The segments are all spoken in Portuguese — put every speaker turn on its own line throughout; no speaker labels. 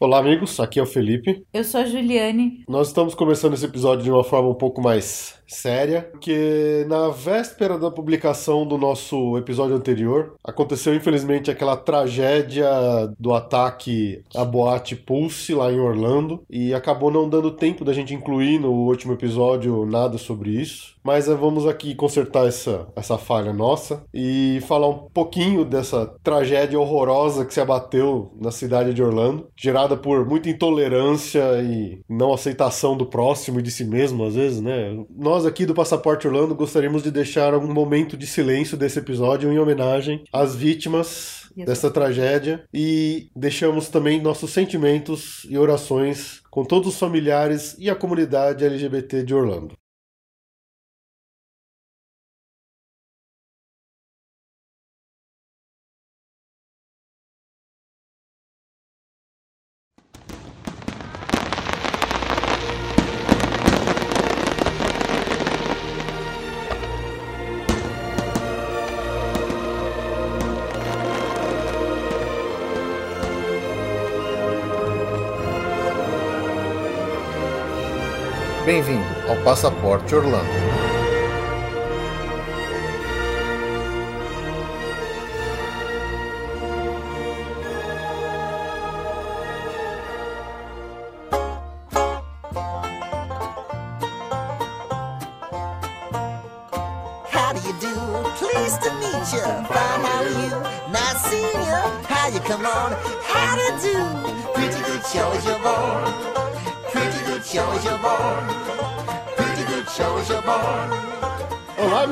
Olá, amigos. Aqui é o Felipe.
Eu sou a Juliane.
Nós estamos começando esse episódio de uma forma um pouco mais séria, porque na véspera da publicação do nosso episódio anterior, aconteceu infelizmente aquela tragédia do ataque à boate Pulse lá em Orlando e acabou não dando tempo da gente incluir no último episódio nada sobre isso. Mas eh, vamos aqui consertar essa, essa falha nossa e falar um pouquinho dessa tragédia horrorosa que se abateu na cidade de Orlando, gerada por muita intolerância e não aceitação do próximo e de si mesmo, às vezes, né? Nós aqui do Passaporte Orlando gostaríamos de deixar um momento de silêncio desse episódio em homenagem às vítimas dessa tragédia e deixamos também nossos sentimentos e orações com todos os familiares e a comunidade LGBT de Orlando. Passaporte Orlando.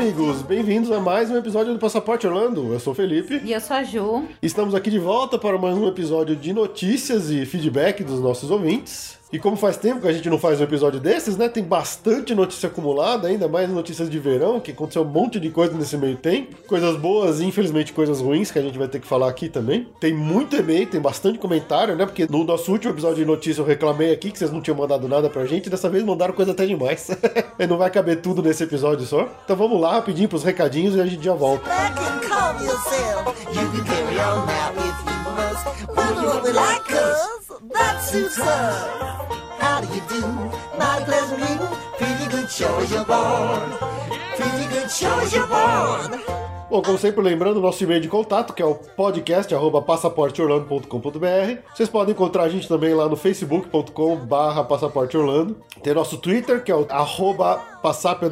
Amigos! Bem-vindos a mais um episódio do Passaporte Orlando. Eu sou o Felipe.
E eu sou a Ju.
Estamos aqui de volta para mais um episódio de notícias e feedback dos nossos ouvintes. E como faz tempo que a gente não faz um episódio desses, né? Tem bastante notícia acumulada, ainda mais notícias de verão, que aconteceu um monte de coisa nesse meio tempo. Coisas boas e infelizmente coisas ruins que a gente vai ter que falar aqui também. Tem muito e-mail, tem bastante comentário, né? Porque no nosso último episódio de notícia eu reclamei aqui que vocês não tinham mandado nada pra gente. Dessa vez mandaram coisa até demais. e não vai caber tudo nesse episódio só. Então vamos lá, rapidinho pros recadinhos e a gente já volta.
Back and calm yourself. You can carry on that suits. How do you do? My pleasant evening. Pretty good you're born. Pretty good you're born.
Bom, como sempre, lembrando o nosso e-mail de contato, que é o podcast passaporteorlando.com.br. Vocês podem encontrar a gente também lá no facebook.com barra passaporteorlando. Tem nosso Twitter, que é o arroba passap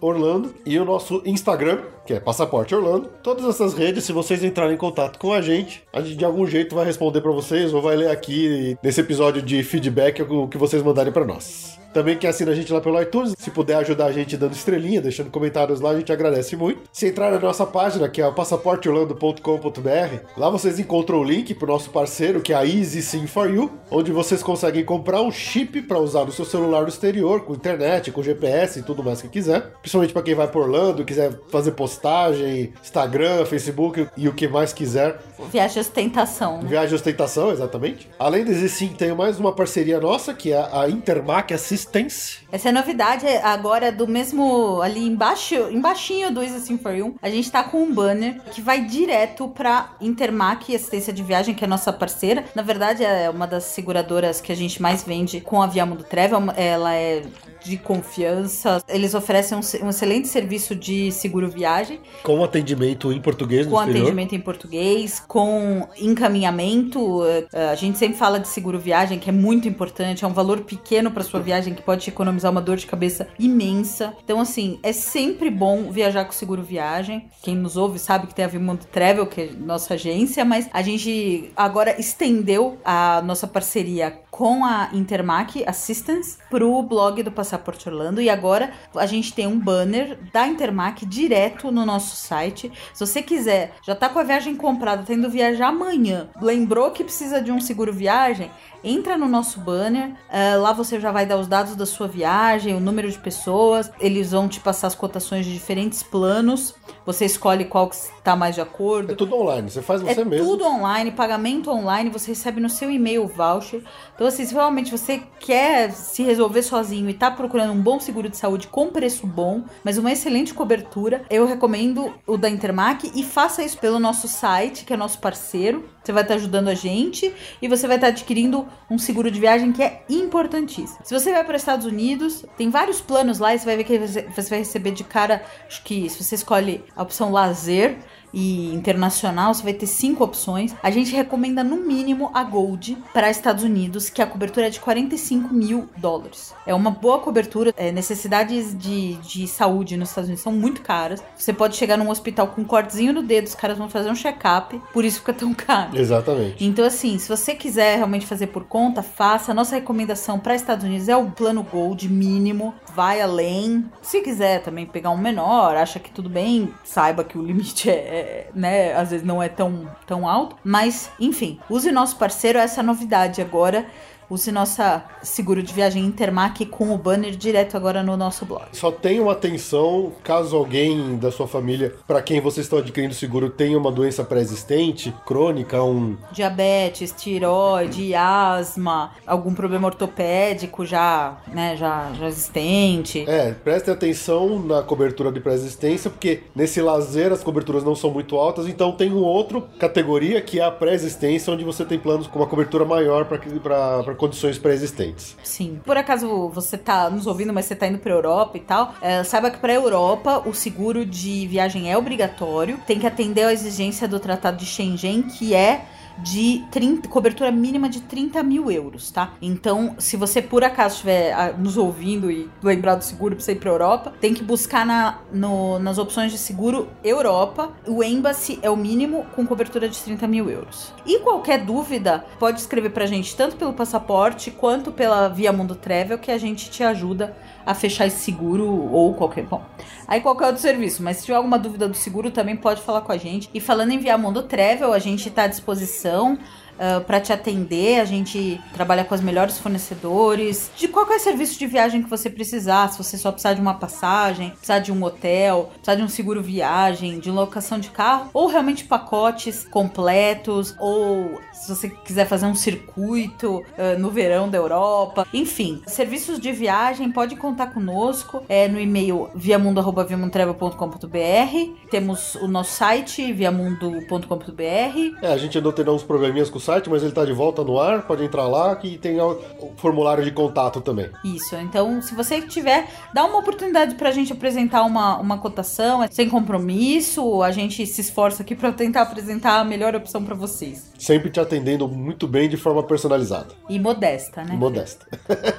Orlando. E o nosso Instagram, que é Passaporte Orlando. Todas essas redes, se vocês entrarem em contato com a gente, a gente de algum jeito vai responder para vocês ou vai ler aqui nesse episódio de feedback o que vocês mandarem para nós. Também quem assina a gente lá pelo iTunes, se puder ajudar a gente dando estrelinha, deixando comentários lá, a gente agradece muito. Se entrar na nossa página, que é passaporteorlando.com.br, lá vocês encontram o link pro nosso parceiro, que é a Easy Sim for You, onde vocês conseguem comprar um chip para usar no seu celular no exterior, com internet, com GPS e tudo mais que quiser. Principalmente para quem vai por Orlando, quiser fazer postagem, Instagram, Facebook e o que mais quiser.
Viagem ostentação, né?
Viagem ostentação, exatamente. Além desse sim, tem mais uma parceria nossa, que é a Intermac Assistance.
Essa é a novidade agora do mesmo ali embaixo, embaixinho do Easy Sim For You. A gente tá com um banner que vai direto pra Intermac Assistência de Viagem, que é nossa parceira. Na verdade, é uma das seguradoras que a gente mais vende com a Via Mundo Travel. Ela é de confiança. Eles oferecem um, um excelente serviço de seguro viagem.
Com atendimento em português no
com
exterior.
atendimento em português, com encaminhamento. A gente sempre fala de seguro viagem, que é muito importante, é um valor pequeno para sua viagem que pode te economizar uma dor de cabeça imensa. Então, assim, é sempre bom viajar com seguro viagem. Quem nos ouve sabe que tem a Vimundo Travel, que é nossa agência, mas a gente agora estendeu a nossa parceria com a Intermac Assistance pro blog do Passaporte Orlando e agora a gente tem um banner da Intermac direto no nosso site. Se você quiser, já tá com a viagem comprada, tendo viajar amanhã, lembrou que precisa de um seguro viagem, entra no nosso banner, uh, lá você já vai dar os dados da sua viagem, o número de pessoas, eles vão te passar as cotações de diferentes planos, você escolhe qual que está mais de acordo.
É tudo online, você faz você
é
mesmo.
tudo online, pagamento online, você recebe no seu e-mail o voucher. Então, assim, se realmente você quer se resolver sozinho e tá procurando um bom seguro de saúde com preço bom, mas uma excelente cobertura, eu recomendo o da Intermac e faça isso pelo nosso site, que é nosso parceiro. Você vai estar ajudando a gente e você vai estar adquirindo um seguro de viagem que é importantíssimo. Se você vai para os Estados Unidos, tem vários planos lá e você vai ver que você vai receber de cara, acho que se você escolhe a opção lazer, e internacional, você vai ter cinco opções. A gente recomenda no mínimo a Gold para Estados Unidos, que a cobertura é de 45 mil dólares. É uma boa cobertura. É, necessidades de, de saúde nos Estados Unidos são muito caras. Você pode chegar num hospital com um cortezinho no dedo, os caras vão fazer um check-up, por isso fica tão caro.
Exatamente.
Então, assim, se você quiser realmente fazer por conta, faça. A nossa recomendação para Estados Unidos é o plano Gold mínimo, vai além. Se quiser também pegar um menor, acha que tudo bem, saiba que o limite é né, às vezes não é tão, tão alto. Mas, enfim, use nosso parceiro, essa novidade agora Use nossa seguro de viagem Intermac com o banner direto agora no nosso blog.
Só tenham atenção caso alguém da sua família, para quem vocês estão adquirindo seguro, tenha uma doença pré-existente, crônica, um
diabetes, tiroide, asma, algum problema ortopédico já, né, já, já existente.
É, prestem atenção na cobertura de pré-existência, porque nesse lazer as coberturas não são muito altas, então tem um outro categoria que é a pré-existência, onde você tem planos com uma cobertura maior para condições pré-existentes.
Sim. Por acaso você tá nos ouvindo, mas você tá indo pra Europa e tal, é, saiba que pra Europa o seguro de viagem é obrigatório, tem que atender à exigência do Tratado de Schengen, que é de 30, cobertura mínima de 30 mil euros, tá? Então, se você por acaso estiver ah, nos ouvindo e lembrar do seguro pra você ir pra Europa, tem que buscar na, no, nas opções de seguro Europa. O Embassy é o mínimo com cobertura de 30 mil euros. E qualquer dúvida, pode escrever pra gente tanto pelo passaporte quanto pela Via Mundo Travel que a gente te ajuda a fechar esse seguro ou qualquer. Bom, aí qualquer outro serviço. Mas se tiver alguma dúvida do seguro, também pode falar com a gente. E falando em Via Mundo Travel, a gente está à disposição Ah, para te atender. A gente trabalha com os melhores fornecedores de qualquer serviço de viagem que você precisar. Se você só precisar de uma passagem, precisar de um hotel, precisar de um seguro viagem, de locação de carro, ou realmente pacotes completos, ou se você quiser fazer um circuito uh, no verão da Europa. Enfim, serviços de viagem, pode contar conosco é, no e-mail viamundo.viamundotravel.com.br. Temos o nosso site, viamundo.com.br.
É, a gente andou tendo uns probleminhas com o site, mas ele tá de volta no ar, pode entrar lá que tem o formulário de contato também.
Isso, então se você tiver, dá uma oportunidade pra gente apresentar uma, uma cotação, é sem compromisso, a gente se esforça aqui para tentar apresentar a melhor opção para vocês.
Sempre te atendendo muito bem de forma personalizada.
E modesta, né?
E modesta.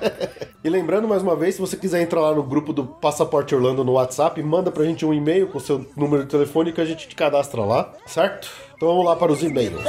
e lembrando mais uma vez, se você quiser entrar lá no grupo do Passaporte Orlando no WhatsApp, manda pra gente um e-mail com seu número de telefone que a gente te cadastra lá, certo? Então vamos lá para os e-mails.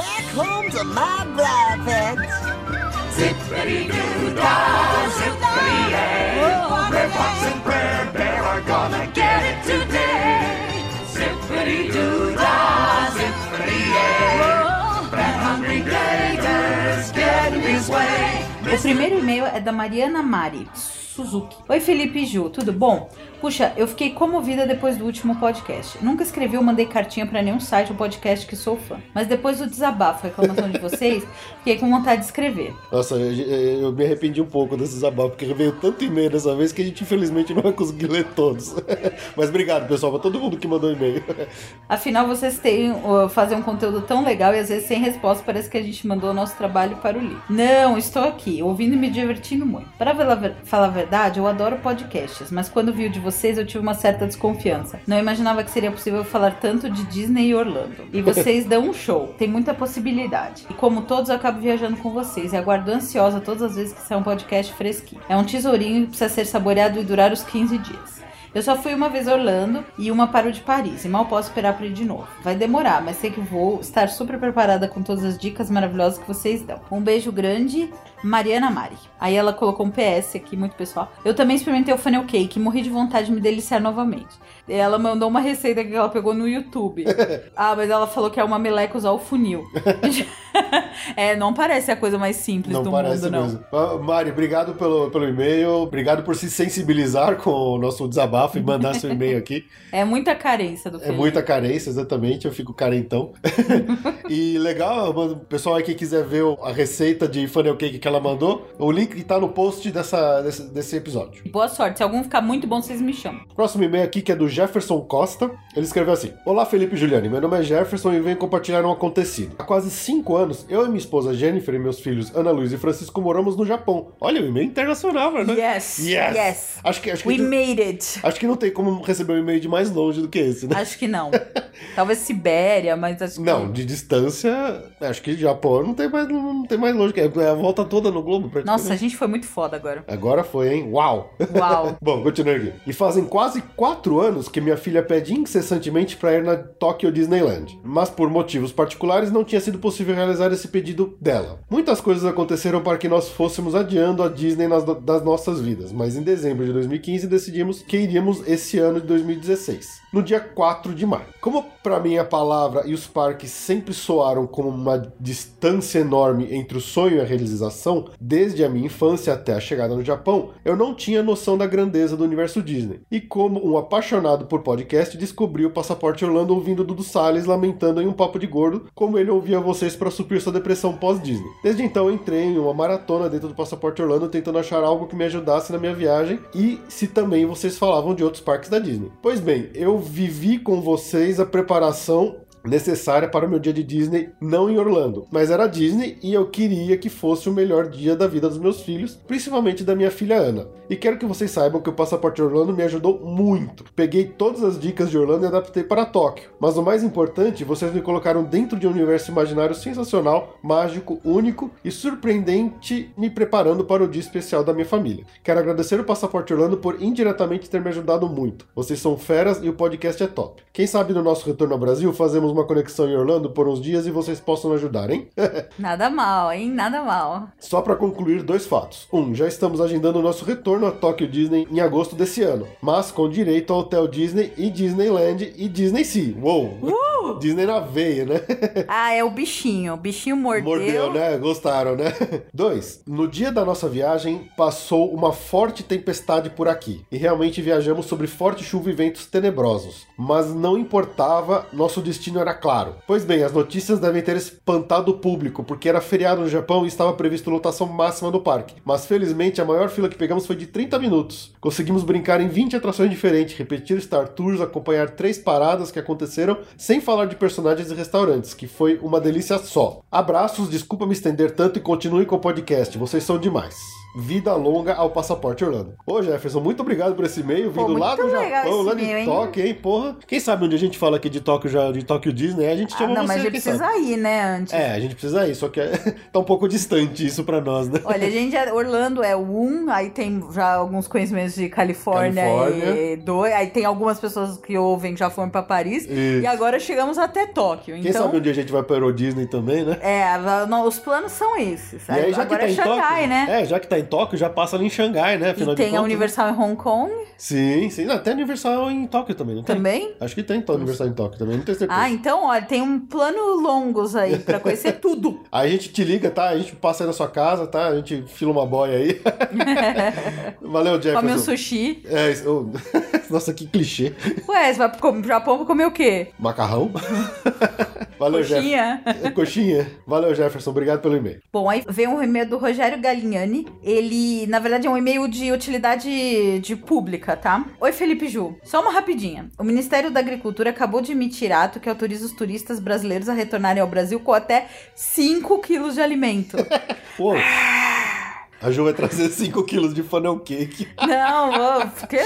O primeiro e-mail é da Mariana Mari Suzuki. Oi, Felipe e Ju, tudo bom? Puxa, eu fiquei comovida depois do último podcast. Nunca escrevi ou mandei cartinha para nenhum site ou podcast que sou fã. Mas depois do desabafo, reclamação de vocês, fiquei com vontade de escrever.
Nossa, eu, eu me arrependi um pouco desse desabafo, porque veio tanto e-mail dessa vez que a gente infelizmente não vai conseguir ler todos. Mas obrigado, pessoal, pra todo mundo que mandou e-mail.
Afinal, vocês têm uh, fazer um conteúdo tão legal e às vezes sem resposta parece que a gente mandou o nosso trabalho para o livro. Não, estou aqui, ouvindo e me divertindo muito. Para falar a verdade, eu adoro podcasts, mas quando vi o de vocês vocês eu tive uma certa desconfiança. Não imaginava que seria possível falar tanto de Disney e Orlando. E vocês dão um show, tem muita possibilidade. E como todos, eu acabo viajando com vocês e aguardo ansiosa todas as vezes que sai um podcast fresquinho. É um tesourinho que precisa ser saboreado e durar os 15 dias. Eu só fui uma vez a Orlando e uma para o de Paris, e mal posso esperar para ir de novo. Vai demorar, mas sei que vou estar super preparada com todas as dicas maravilhosas que vocês dão. Um beijo grande, Mariana Mari. Aí ela colocou um PS aqui, muito pessoal. Eu também experimentei o funnel cake e morri de vontade de me deliciar novamente. Ela mandou uma receita que ela pegou no YouTube. ah, mas ela falou que é uma meleca usar o funil. é, não parece a coisa mais simples não do mundo, não. Mesmo.
Ah, Mari, obrigado pelo, pelo e-mail. Obrigado por se sensibilizar com o nosso desabafo e mandar seu e-mail aqui.
É muita carência do
é Felipe. É muita carência, exatamente. Eu fico carentão. e legal, o pessoal aí que quiser ver a receita de funnel cake que ela ela mandou. O link tá no post dessa, desse, desse episódio.
Boa sorte. Se algum ficar muito bom, vocês me chamam.
Próximo e-mail aqui que é do Jefferson Costa. Ele escreveu assim: Olá, Felipe e Juliane. Meu nome é Jefferson e venho compartilhar um acontecido. Há quase cinco anos, eu e minha esposa Jennifer e meus filhos Ana Luiz e Francisco moramos no Japão. Olha, o e-mail internacional, né?
Yes.
Yes.
Yes.
Acho que, acho,
We
que,
made it.
acho que não tem como receber um e-mail de mais longe do que esse, né?
Acho que não. Talvez Sibéria, mas acho que.
Não, de distância, acho que Japão não tem mais, não tem mais longe. É a volta toda no globo.
Nossa, a gente foi muito foda agora.
Agora foi, hein? Uau!
Uau.
Bom, continuando aqui. E fazem quase quatro anos que minha filha pede incessantemente para ir na Tokyo Disneyland. Mas por motivos particulares não tinha sido possível realizar esse pedido dela. Muitas coisas aconteceram para que nós fôssemos adiando a Disney nas- das nossas vidas, mas em dezembro de 2015 decidimos que iríamos esse ano de 2016, no dia 4 de maio. Como para mim a palavra e os parques sempre soaram como uma distância enorme entre o sonho e a realização, desde a minha infância até a chegada no Japão, eu não tinha noção da grandeza do universo Disney. E como um apaixonado por podcast, descobri o Passaporte Orlando ouvindo Dudu Salles lamentando em um papo de gordo como ele ouvia vocês para suprir sua depressão pós-Disney. Desde então entrei em uma maratona dentro do Passaporte Orlando tentando achar algo que me ajudasse na minha viagem e se também vocês falavam de outros parques da Disney. Pois bem, eu vivi com vocês a preparação necessária para o meu dia de Disney, não em Orlando, mas era Disney e eu queria que fosse o melhor dia da vida dos meus filhos, principalmente da minha filha Ana. E quero que vocês saibam que o Passaporte Orlando me ajudou muito. Peguei todas as dicas de Orlando e adaptei para Tóquio. Mas o mais importante, vocês me colocaram dentro de um universo imaginário sensacional, mágico, único e surpreendente, me preparando para o dia especial da minha família. Quero agradecer o Passaporte Orlando por indiretamente ter me ajudado muito. Vocês são feras e o podcast é top. Quem sabe no nosso retorno ao Brasil fazemos uma conexão em Orlando por uns dias e vocês possam ajudar, hein?
Nada mal, hein? Nada mal.
Só para concluir dois fatos. Um, já estamos agendando o nosso retorno a Tokyo Disney em agosto desse ano, mas com direito ao Hotel Disney e Disneyland e Disney Sea. Uou! Disney na veia, né?
Ah, é o bichinho. O bichinho mordeu.
Mordeu, né? Gostaram, né? Dois, no dia da nossa viagem, passou uma forte tempestade por aqui. E realmente viajamos sobre forte chuva e ventos tenebrosos. Mas não importava, nosso destino era claro. Pois bem, as notícias devem ter espantado o público, porque era feriado no Japão e estava previsto lotação máxima no parque. Mas felizmente a maior fila que pegamos foi de 30 minutos. Conseguimos brincar em 20 atrações diferentes, repetir Star Tours, acompanhar três paradas que aconteceram, sem falar de personagens e restaurantes, que foi uma delícia só. Abraços, desculpa me estender tanto e continue com o podcast, vocês são demais. Vida longa ao Passaporte Orlando. Ô Jefferson, muito obrigado por esse e-mail,
Pô,
vindo lá
muito
do Japão, lá de? Tóquio, hein? Porra. Quem sabe onde a gente fala aqui de Tóquio, já, de Tóquio Disney, a gente
Ah,
chama
não,
você,
mas a gente precisa
sabe?
ir, né, antes.
É, a gente precisa ir, só que é- tá um pouco distante isso pra nós, né?
Olha, a gente é, Orlando é um, aí tem já alguns conhecimentos de Califórnia,
Califórnia.
e dois, aí tem algumas pessoas que ouvem que já foram pra Paris
Isso.
e agora chegamos até Tóquio.
Quem
então,
sabe onde a gente vai para Euro Disney também, né?
é, não, os planos são esses.
E aí, já
agora
que tá
é
em
Xangai,
Tóquio,
né?
É, já que tá em Tóquio, já passa ali em Xangai, né? Afinal
e tem a
contas,
Universal em Hong Kong
né? Sim, sim. Não, Até Universal em Tóquio também, não tem?
também.
Acho que tem Universal em Tóquio também, não tenho certeza.
Ah, então, olha, tem um plano longos aí pra conhecer tudo.
Aí a gente te liga, tá? A gente passa aí na sua casa, tá? A gente fila uma boia aí. Valeu, Jefferson.
Come um sushi.
É, isso. Nossa, que clichê.
Ué, você vai pro Japão pra comer o quê?
Macarrão? Valeu, Jefferson.
Coxinha?
Coxinha. Valeu, Jefferson. Obrigado pelo e-mail.
Bom, aí vem um e-mail do Rogério Galignani. Ele, na verdade, é um e-mail de utilidade de pública, tá? Oi, Felipe Ju. Só uma rapidinha. O Ministério da Agricultura acabou de emitir ato que autoriza os turistas brasileiros a retornarem ao Brasil com até 5 quilos de alimento.
Pô. A Ju vai trazer 5 quilos de funnel cake.
Não, porque-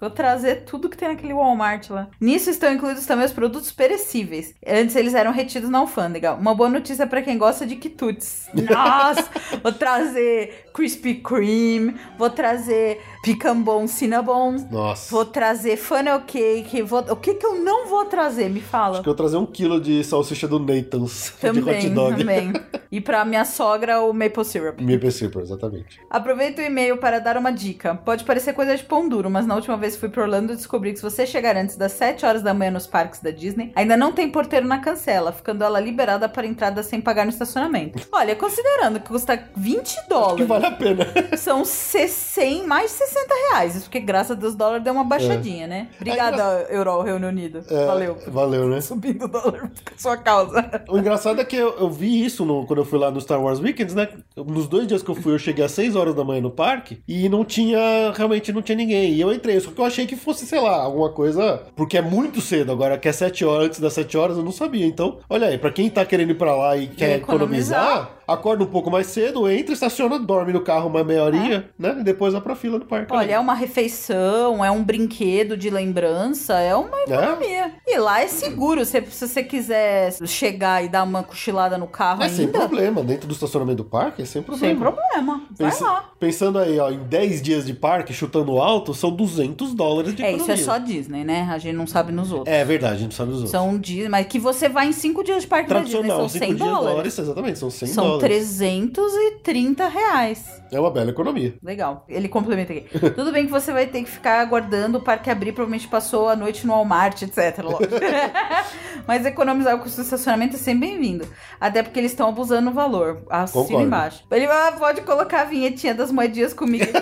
vou trazer tudo que tem naquele Walmart lá. Nisso estão incluídos também os produtos perecíveis. Antes eles eram retidos na alfândega. Uma boa notícia pra quem gosta de quitutes. Nossa, vou trazer Krispy Kreme, vou trazer Picambon Cinnabon,
Nossa.
vou trazer funnel cake, vou... o que que eu não vou trazer? Me fala.
Acho que eu vou trazer um quilo de salsicha do Nathan's de hot
Também,
dog.
também. E pra minha sogra, o maple syrup.
Maple Super, exatamente.
Aproveito o e-mail para dar uma dica. Pode parecer coisa de pão duro, mas na última vez que fui para Orlando descobri que se você chegar antes das 7 horas da manhã nos parques da Disney, ainda não tem porteiro na cancela, ficando ela liberada para entrada sem pagar no estacionamento. Olha, considerando que custa 20
Acho que
dólares.
vale a pena.
São 60, mais de 60 reais. Isso porque, graças a Deus, o dólar deu uma baixadinha, né? Obrigada, Euro, Reino Unido.
É,
Valeu.
Valeu, né?
Subindo o dólar por sua causa.
O engraçado é que eu, eu vi isso no- quando eu fui lá no Star Wars Weekends, né? Nos dois dias que eu fui, eu cheguei às 6 horas da manhã no parque e não tinha, realmente não tinha ninguém. E eu entrei, só que eu achei que fosse, sei lá, alguma coisa. Porque é muito cedo agora, que é 7 horas, antes das 7 horas, eu não sabia. Então, olha aí, pra quem tá querendo ir pra lá e quer
economizar.
economizar, acorda um pouco mais cedo, entra, estaciona, dorme no carro uma meia horinha, né? E depois vai pra fila do parque.
Olha, é uma refeição, é um brinquedo de lembrança, é uma economia. E lá é seguro. Se, se você quiser chegar e dar uma cochilada no carro
É sem
ainda,
problema, dentro do estacionamento do parque é sem problema.
sem problema. Vai
Pensa-
lá.
Pensando aí, ó, em 10 dias de parque, chutando alto, são 200 dólares de
É, isso
economia.
é só Disney, né? A gente não sabe nos outros.
É verdade, a gente sabe dos outros.
São Disney, mas que você vai em cinco dias de parque da Disney, são
5
100
dias
dólares.
dólares, exatamente, são 100
São
dólares.
330 reais.
É uma bela economia.
Legal. Ele complementa aqui. Tudo bem que você vai ter que ficar aguardando o parque abrir, provavelmente passou a noite no Walmart, etc. Mas economizar o custo do estacionamento é sempre bem-vindo. Até porque eles estão abusando no valor. Assina embaixo. Ele ah, pode colocar a vinhetinha das moedinhas comigo.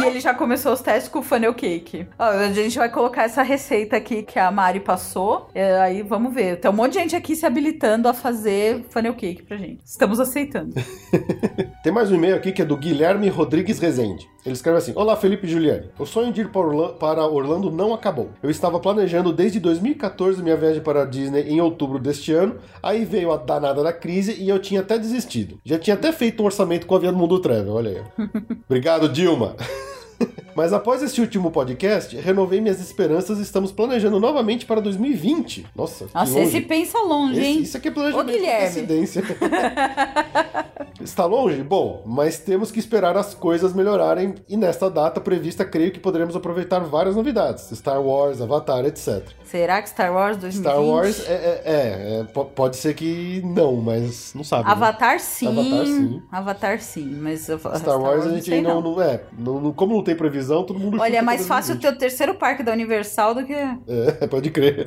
e ele já começou os testes com o funnel cake. Ó, a gente vai colocar essa receita aqui que a Mari passou. É, aí vamos ver. Tem um monte de gente aqui se habilitando a fazer funnel cake pra gente. Estamos aceitando.
Tem mais um e-mail aqui que é do Guilherme Rodrigues Rezende. Ele escreve assim: Olá, Felipe e Juliane. O sonho de ir para Orlando não acabou. Eu estava planejando desde 2014 minha viagem para a Disney em outubro deste ano. Aí veio a danada da crise e eu tinha até desistido. Já tinha até feito um orçamento com a Via do Mundo Travel, olha aí. Obrigado, Dilma. Mas após este último podcast, renovei minhas esperanças e estamos planejando novamente para 2020. Nossa,
Nossa,
longe.
esse pensa longe,
Esse-
hein?
isso aqui é planejamento
Ô,
de
Guilherme.
Está longe? Bom, mas temos que esperar as coisas melhorarem e nesta data prevista creio que poderemos aproveitar várias novidades. Star Wars, Avatar, etc.
Será que Star Wars 2020?
Star Wars é, é- é, é, po- pode ser que não, mas não sabe. né?
Avatar sim.
Avatar, sim.
Avatar sim, mas
Star, Wars a gente
sei
não, não é. Não, não- como não tem previsão, todo mundo
Olha, é mais fácil
2020.
ter o terceiro parque da Universal do que.
É, pode crer.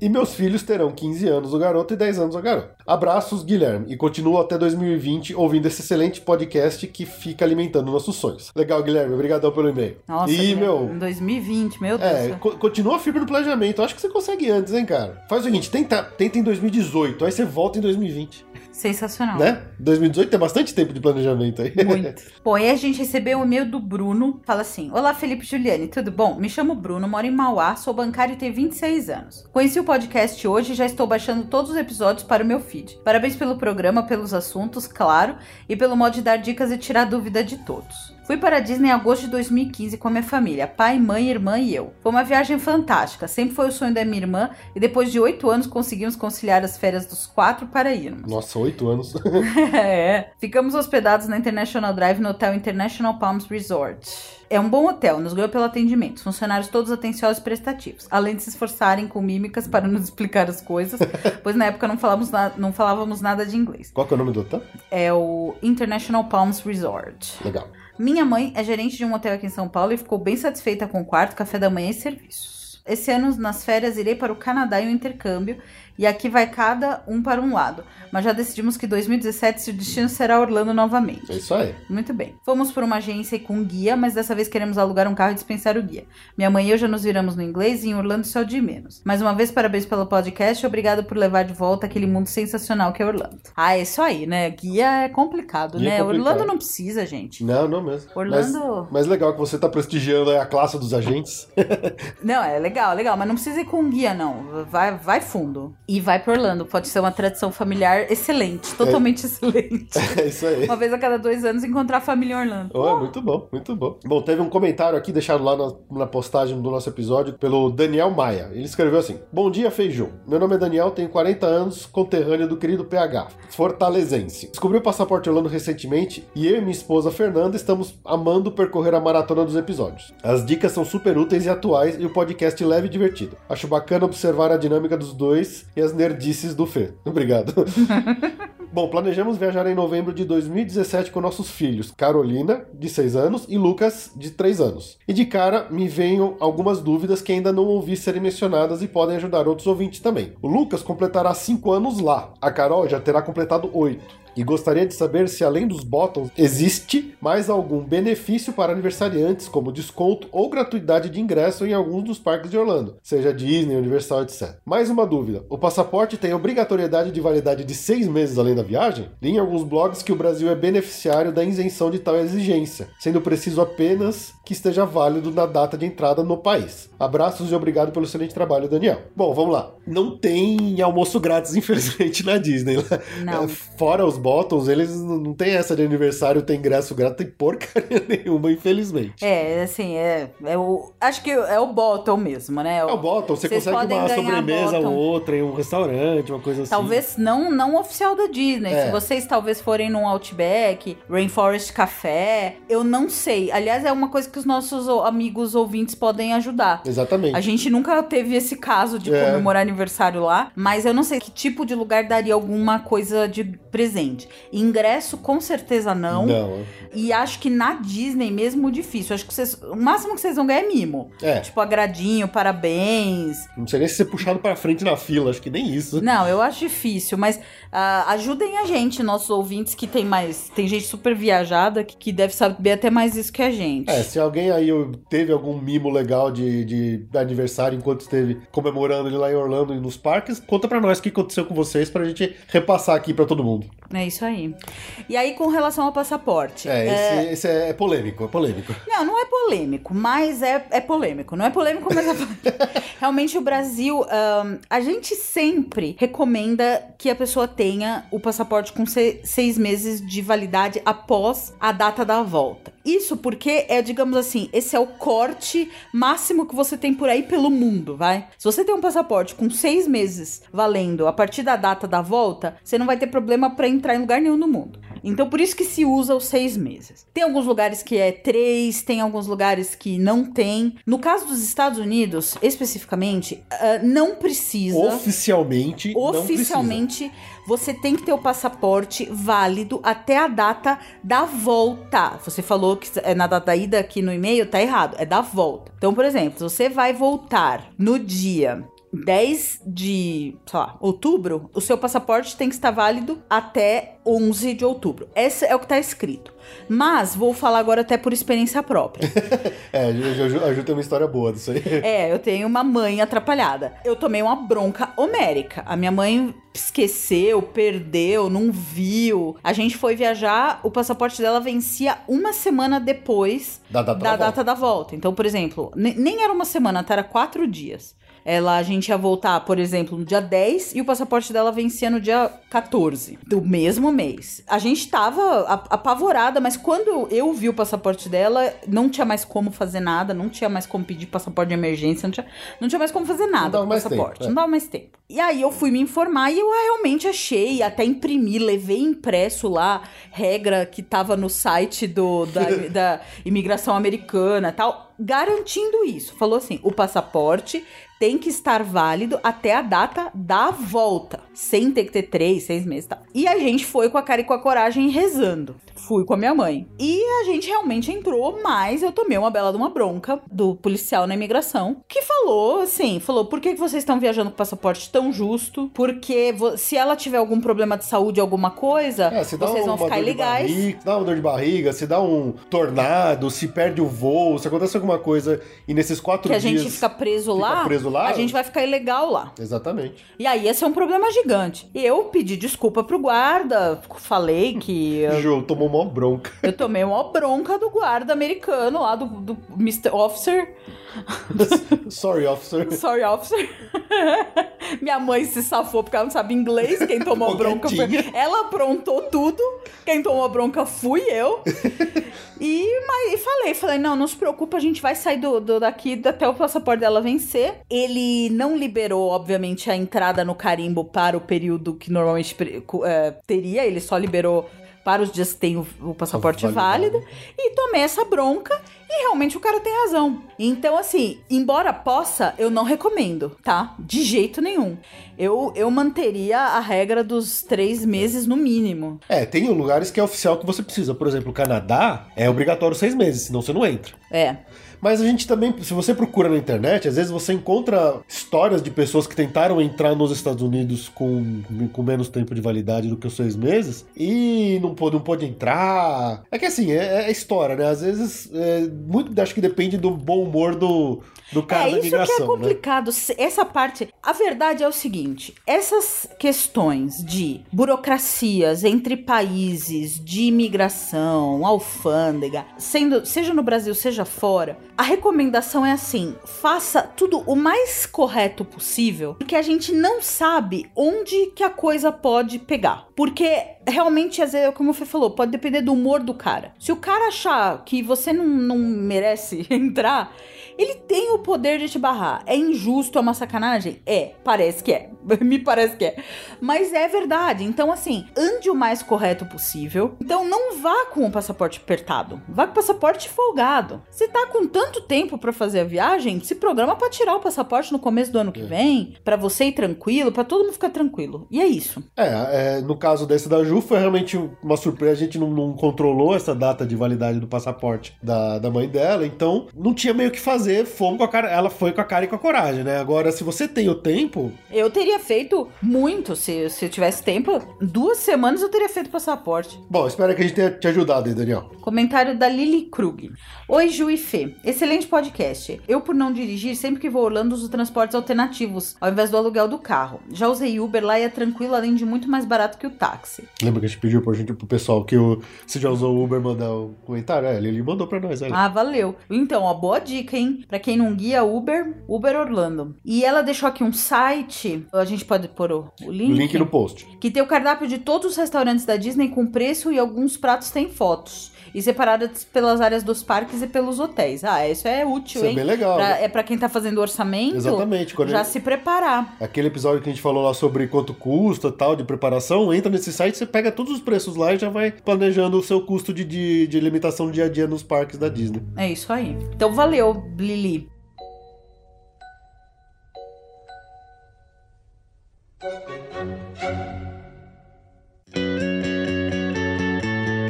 E meus filhos terão 15 anos o garoto e 10 anos a garota. Abraços, Guilherme, e continuo até 2020 ouvindo esse excelente podcast que fica alimentando nossos sonhos. Legal, Guilherme, obrigadão pelo e-mail.
Nossa,
e, meu,
em 2020, meu Deus.
é, co- continua firme no planejamento. Acho que você consegue antes, hein, cara? Faz o seguinte, tenta, tenta em 2018, aí você volta em 2020,
Sensacional.
né? 2018 tem bastante tempo de planejamento aí.
Muito. Bom, aí a gente recebeu um e-mail do Bruno. Fala assim: Olá, Felipe e Juliane, tudo bom? Me chamo Bruno, moro em Mauá, sou bancário e tenho 26 anos. Conheci o podcast hoje e já estou baixando todos os episódios para o meu feed. Parabéns pelo programa, pelos assuntos, claro, e pelo modo de dar dicas e tirar dúvida de todos. Fui para a Disney em agosto de 2015 com a minha família, pai, mãe, irmã e eu. Foi uma viagem fantástica, sempre foi o sonho da minha irmã e depois de oito anos conseguimos conciliar as férias dos quatro para irmos.
Nossa, 8 anos.
é. Ficamos hospedados na International Drive no hotel International Palms Resort. É um bom hotel, nos ganhou pelo atendimento. Funcionários todos atenciosos e prestativos. Além de se esforçarem com mímicas para nos explicar as coisas, pois na época não falávamos, na- não falávamos nada de inglês.
Qual que é o nome do hotel?
É o International Palms Resort.
Legal.
Minha mãe é gerente de um hotel aqui em São Paulo e ficou bem satisfeita com o quarto, café da manhã e serviços. Esse ano, nas férias, irei para o Canadá em um intercâmbio e aqui vai cada um para um lado. Mas já decidimos que 2017 o destino será Orlando novamente.
É isso aí.
Muito bem. Fomos por uma agência e com um guia, mas dessa vez queremos alugar um carro e dispensar o guia. Minha mãe e eu já nos viramos no inglês e em Orlando só de menos. Mais uma vez, parabéns pelo podcast e obrigado por levar de volta aquele mundo sensacional que é Orlando. Ah, é isso aí, né? Guia é complicado,
Guia é
né?
complicado.
Orlando não precisa, gente.
Não, não mesmo.
Orlando-
Mas, mas legal que você tá prestigiando a classe dos agentes.
Não, é legal, legal, mas não precisa ir com guia, não. Vai, vai fundo. E vai pra Orlando. Pode ser uma tradição familiar excelente, totalmente excelente.
é isso aí.
Uma vez a cada dois anos encontrar a família em Orlando.
Oh, é muito bom, muito bom. Bom, teve um comentário aqui deixado lá na, na postagem do nosso episódio pelo Daniel Maia. Ele escreveu assim: Bom dia, Feijão. Meu nome é Daniel, tenho 40 anos, conterrâneo do querido PH, fortalezense. Descobri o Passaporte Orlando recentemente e eu e minha esposa Fernanda estamos amando percorrer a maratona dos episódios. As dicas são super úteis e atuais e o podcast leve e divertido. Acho bacana observar a dinâmica dos dois e as nerdices do Fê. Obrigado. Bom, planejamos viajar em novembro de 2017 com nossos filhos, Carolina, de 6 anos, e Lucas, de 3 anos. E de cara me venham algumas dúvidas que ainda não ouvi serem mencionadas e podem ajudar outros ouvintes também. O Lucas completará 5 anos lá, a Carol já terá completado 8. E gostaria de saber se além dos bottoms existe mais algum benefício para aniversariantes, como desconto ou gratuidade de ingresso em alguns dos parques de Orlando, seja Disney, Universal, etc. Mais uma dúvida: o passaporte tem obrigatoriedade de validade de seis meses além da viagem? Li em alguns blogs que o Brasil é beneficiário da isenção de tal exigência, sendo preciso apenas que esteja válido na data de entrada no país. Abraços e obrigado pelo excelente trabalho, Daniel. Bom, vamos lá. Não tem almoço grátis, infelizmente, na Disney.
Não.
É, Fora os Bottoms, eles não tem essa de aniversário, tem ingresso grátis, tem porcaria nenhuma, infelizmente.
É, assim, é, é o, acho que é o bottom mesmo, né?
É o Bottom, você
Vocês
consegue
podem
uma sobremesa ou outra em um restaurante, uma coisa assim.
Talvez não, não oficial da Disney.
É.
Se vocês talvez forem num Outback, Rainforest Café, eu não sei. Aliás, é uma coisa que os nossos o- amigos ouvintes podem ajudar.
Exatamente.
A gente nunca teve esse caso de
É.
comemorar aniversário lá, mas eu não sei que tipo de lugar daria alguma coisa de presente. Ingresso, com certeza não.
Não.
E acho que na Disney mesmo difícil. Acho que vocês, o máximo que vocês vão ganhar é mimo.
É.
Tipo, agradinho, parabéns.
Não sei nem se ser puxado pra frente na fila, acho que nem isso.
Não, eu acho difícil, mas ah, ajudem a gente, nossos ouvintes, que tem mais. Tem gente super viajada que, que deve saber até mais isso que a gente.
É, se alguém aí teve algum mimo legal de, de aniversário enquanto esteve comemorando ele lá em Orlando e nos parques, conta pra nós o que aconteceu com vocês pra gente repassar aqui pra todo mundo.
É isso aí. E aí, com relação ao passaporte.
É, esse, esse é, polêmico, é polêmico.
Não, não é polêmico, mas é, é polêmico. Não é polêmico, mas é polêmico. Realmente, o Brasil, ahn, a gente sempre recomenda que a pessoa tenha o passaporte com se- seis meses de validade após a data da volta. Isso porque é, digamos assim, esse é o corte máximo que você tem por aí pelo mundo, vai? Se você tem um passaporte com seis meses valendo a partir da data da volta, você não vai ter problema para entrar em lugar nenhum no mundo. Então, por isso que se usa os seis meses. Tem alguns lugares que é três, tem alguns lugares que não tem. No caso dos Estados Unidos, especificamente, ah, não precisa.
Oficialmente, não precisa.
Oficialmente, você tem que ter o passaporte válido até a data da volta. Você falou que é na data da ida aqui no e-mail, tá errado. É da volta. Então, por exemplo, você vai voltar no dia 10 de, sei lá, outubro, o seu passaporte tem que estar válido até 11 de outubro. Esse é o que tá escrito. Mas vou falar agora até por experiência própria.
É, a Ju, a Ju tem uma história boa disso aí.
É, eu tenho uma mãe atrapalhada. Eu tomei uma bronca homérica. A minha mãe esqueceu, perdeu, não viu. A gente foi viajar, o passaporte dela vencia uma semana depois
Da data
da
da
data da volta. Então, por exemplo, ne- nem era uma semana, tá? Era quatro dias. Ela, a gente ia voltar, por exemplo, no dia 10 e o passaporte dela vencia no dia 14 do mesmo mês. A gente tava apavorada, mas quando eu vi o passaporte dela, não tinha mais como fazer nada, não tinha mais como pedir passaporte de emergência, não tinha, não tinha mais como fazer nada
dava
com o passaporte.
tempo, é.
Não dava mais tempo. E aí eu fui me informar e eu realmente achei, até imprimi, levei impresso lá, regra que tava no site do, da, da imigração americana e tal, garantindo isso. Falou assim: o passaporte tem que estar válido até a data da volta, sem ter que ter três, seis meses e tal. E a gente foi com a cara e com a coragem rezando. Fui com a minha mãe. E a gente realmente entrou, mas eu tomei uma bela de uma bronca do policial na imigração, que falou assim, falou, por que que vocês estão viajando com passaporte tão justo? Porque se ela tiver algum problema de saúde, alguma coisa,
É, se dá
vocês vão ficar ilegais.
barriga, se dá uma dor de barriga, se dá um tornado, se perde o voo, se acontece alguma coisa e nesses quatro
Que a
dias...
gente fica preso
fica
lá,
preso lá,
a gente vai ficar ilegal lá.
Exatamente.
E aí ia ser um problema gigante. E eu pedi desculpa pro guarda, falei que eu,
Ju tomou uma bronca.
eu tomei uma bronca do guarda americano lá, do, do Mr. Officer.
Sorry, officer.
Sorry, officer. Minha mãe se safou porque ela não sabe inglês. Quem tomou bronca foi. Ela aprontou tudo. Quem tomou bronca fui eu. E, mas, e falei, falei, não, não se preocupa, a gente vai sair do, do- daqui até o passaporte dela vencer. Ele não liberou, obviamente, a entrada no carimbo para o período que normalmente é, teria, ele só liberou para os dias que tem o, o passaporte
Validade.
válido. E tomei essa bronca. E realmente o cara tem razão. Então, assim, embora possa, eu não recomendo, tá? De jeito nenhum. Eu, eu manteria a regra dos três meses no mínimo.
É, tem lugares que é oficial que você precisa. Por exemplo, o Canadá é obrigatório seis meses, senão você não entra.
É.
Mas a gente também, se você procura na internet, às vezes você encontra histórias de pessoas que tentaram entrar nos Estados Unidos com, com menos tempo de validade do que os seis meses e não pôde, não pôde entrar. É que assim, é, é história, né? Às vezes, é, muito acho que depende do bom humor do, do cara
é,
da
isso que é
imigração, né?
complicado. Essa parte. A verdade é o seguinte: essas questões de burocracias entre países, de imigração, alfândega, sendo, seja no Brasil, seja fora, a recomendação é assim: faça tudo o mais correto possível, porque a gente não sabe onde que a coisa pode pegar. Porque realmente, às vezes, como o Fê falou, pode depender do humor do cara. Se o cara achar que você não, não merece entrar, ele tem o poder de te barrar. É injusto, é uma sacanagem? É, parece que é. Me parece que é. Mas é verdade. Então, assim, ande o mais correto possível. Então, não vá com o passaporte apertado. Vá com o passaporte folgado. Se tá com tanto tempo para fazer a viagem, se programa para tirar o passaporte no começo do ano que vem, para você ir tranquilo, para todo mundo ficar tranquilo. E é isso.
É, é, no caso desse da Ju, foi realmente uma surpresa. A gente não, não controlou essa data de validade do passaporte da, da mãe dela, então não tinha meio o que fazer. Fomos com a cara, ela foi com a cara e com a coragem, né? Agora, se você tem o tempo,
Eu teria feito muito se, se eu tivesse tempo. Duas semanas eu teria feito passaporte.
bom, espero que a gente tenha te ajudado aí, Daniel.
Comentário da Lily Krug. Oi, Ju e Fê. Excelente podcast. Eu, por não dirigir, sempre que vou a Orlando, uso transportes alternativos, ao invés do aluguel do carro. Já usei Uber lá e é tranquilo, além de muito mais barato que o táxi.
Lembra que a gente pediu pra gente, pro pessoal que o, você já usou o Uber mandar um comentário? É, ele, mandou pra nós, olha.
Ah, valeu. Então, ó, boa dica, hein? Pra quem não guia Uber, Uber Orlando. E ela deixou aqui um site, a gente pode pôr o, o link.
o link no post.
Que tem o cardápio de todos os restaurantes da Disney com preço e alguns pratos têm fotos. E separadas pelas áreas dos parques e pelos hotéis. Ah, isso é útil,
Isso é
hein?
bem legal,
Pra-
né?
é pra quem tá fazendo orçamento.
Exatamente, quando
já
ele-
se preparar.
Aquele episódio que a gente falou lá sobre quanto custa tal, de preparação, entra nesse site, você pega todos os preços lá e já vai planejando o seu custo de, de, de limitação do dia a dia nos parques da Disney.
É isso aí. Então valeu, Lili.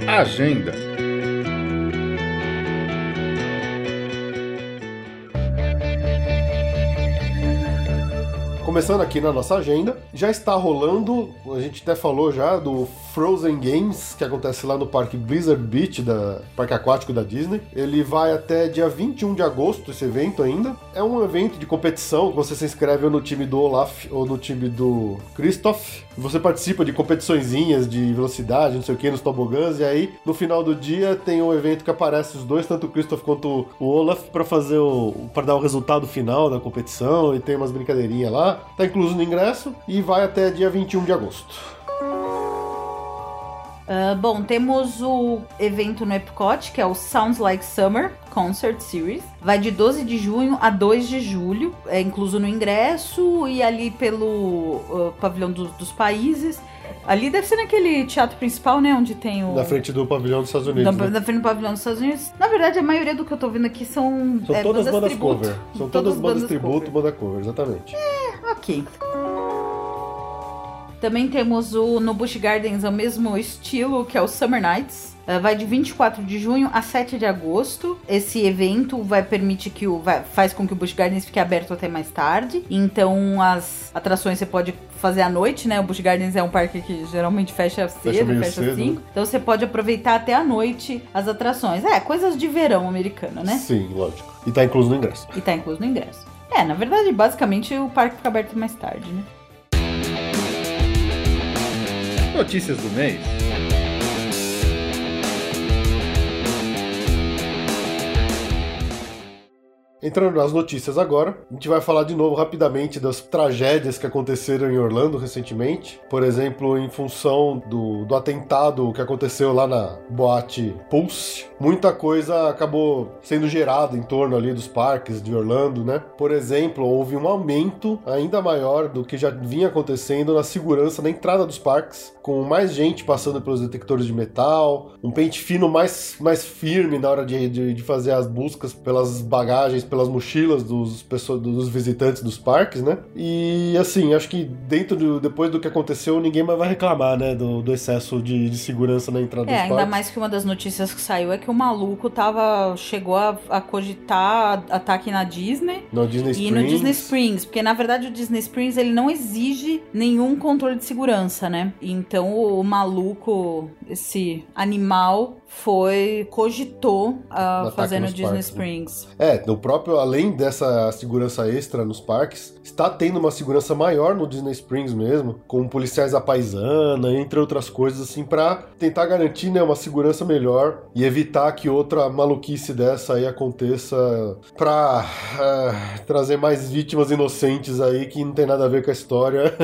Agenda.
Começando aqui na nossa agenda, já está rolando, a gente até falou já do Frozen Games, que acontece lá no Parque Blizzard Beach, da Parque Aquático da Disney. Ele vai até dia 21 de agosto, esse evento ainda. É um evento de competição, você se inscreve no time do Olaf ou no time do Christoph. Você participa de competiçõezinhas de velocidade, não sei o que, nos tobogãs, e aí no final do dia tem um evento que aparece os dois, tanto o Christoph quanto o Olaf, para fazer o. para dar o resultado final da competição e tem umas brincadeirinhas lá. Tá incluso no ingresso e vai até dia 21 de agosto.
Ah, bom, temos o evento no Epcot, que é o Sounds Like Summer Concert Series. Vai de 12 de junho a 2 de julho. É incluso no ingresso e ali pelo ah, pavilhão do- dos países. Ali deve ser naquele teatro principal, né? Onde tem o.
Na frente do pavilhão dos Estados Unidos. né?
na frente do pavilhão dos Estados Unidos. Na verdade, a maioria do que eu tô vendo aqui são.
São
é,
todas bandas
tributo.
cover. São todas, bandas, tributo,
cover.
banda cover, exatamente.
Ok. Também temos o no Busch Gardens, o mesmo estilo, que é o Summer Nights. Eh, Vai de 24 de junho a 7 de agosto. Esse evento vai permitir que o. Vai, faz com que o Busch Gardens fique aberto até mais tarde. Então as atrações você pode fazer à noite, né? O Busch Gardens é um parque que geralmente fecha cedo, fecha
cedo,
5.
né?
Então você pode aproveitar até a noite as atrações. É, coisas de verão americano, né?
Sim, lógico. E tá incluso no ingresso.
E tá incluso no ingresso. É, na verdade, basicamente o parque fica aberto mais tarde, né?
Notícias do mês.
Entrando nas notícias agora, a gente vai falar de novo rapidamente das tragédias que aconteceram em Orlando recentemente. Por exemplo, em função do, do atentado que aconteceu lá na boate Pulse, muita coisa acabou sendo gerada em torno ali dos parques de Orlando, né? Por exemplo, houve um aumento ainda maior do que já vinha acontecendo na segurança na entrada dos parques, com mais gente passando pelos detectores de metal, um pente fino mais, mais firme na hora de, de, de fazer as buscas pelas bagagens, pelas mochilas dos, pessoas, dos visitantes dos parques, né? E assim, acho que dentro do, depois do que aconteceu, ninguém mais vai reclamar, né? Do, do excesso de, de segurança na entrada
É,
dos
ainda
parques.
mais que uma das notícias que saiu é que o maluco tava. chegou a, a cogitar ataque na Disney.
No Disney
E
Springs.
no Disney Springs, porque na verdade o Disney Springs ele não exige nenhum controle de segurança, né? Então o, maluco, esse animal, foi cogitou a
ataque
fazer no Disney
parques, né?
Springs.
É, no próprio, além dessa segurança extra nos parques, está tendo uma segurança maior no Disney Springs mesmo, com policiais à paisana, entre outras coisas, assim, pra tentar garantir, né, uma segurança melhor e evitar que outra maluquice dessa aí aconteça pra ah, trazer mais vítimas inocentes aí que não tem nada a ver com a história,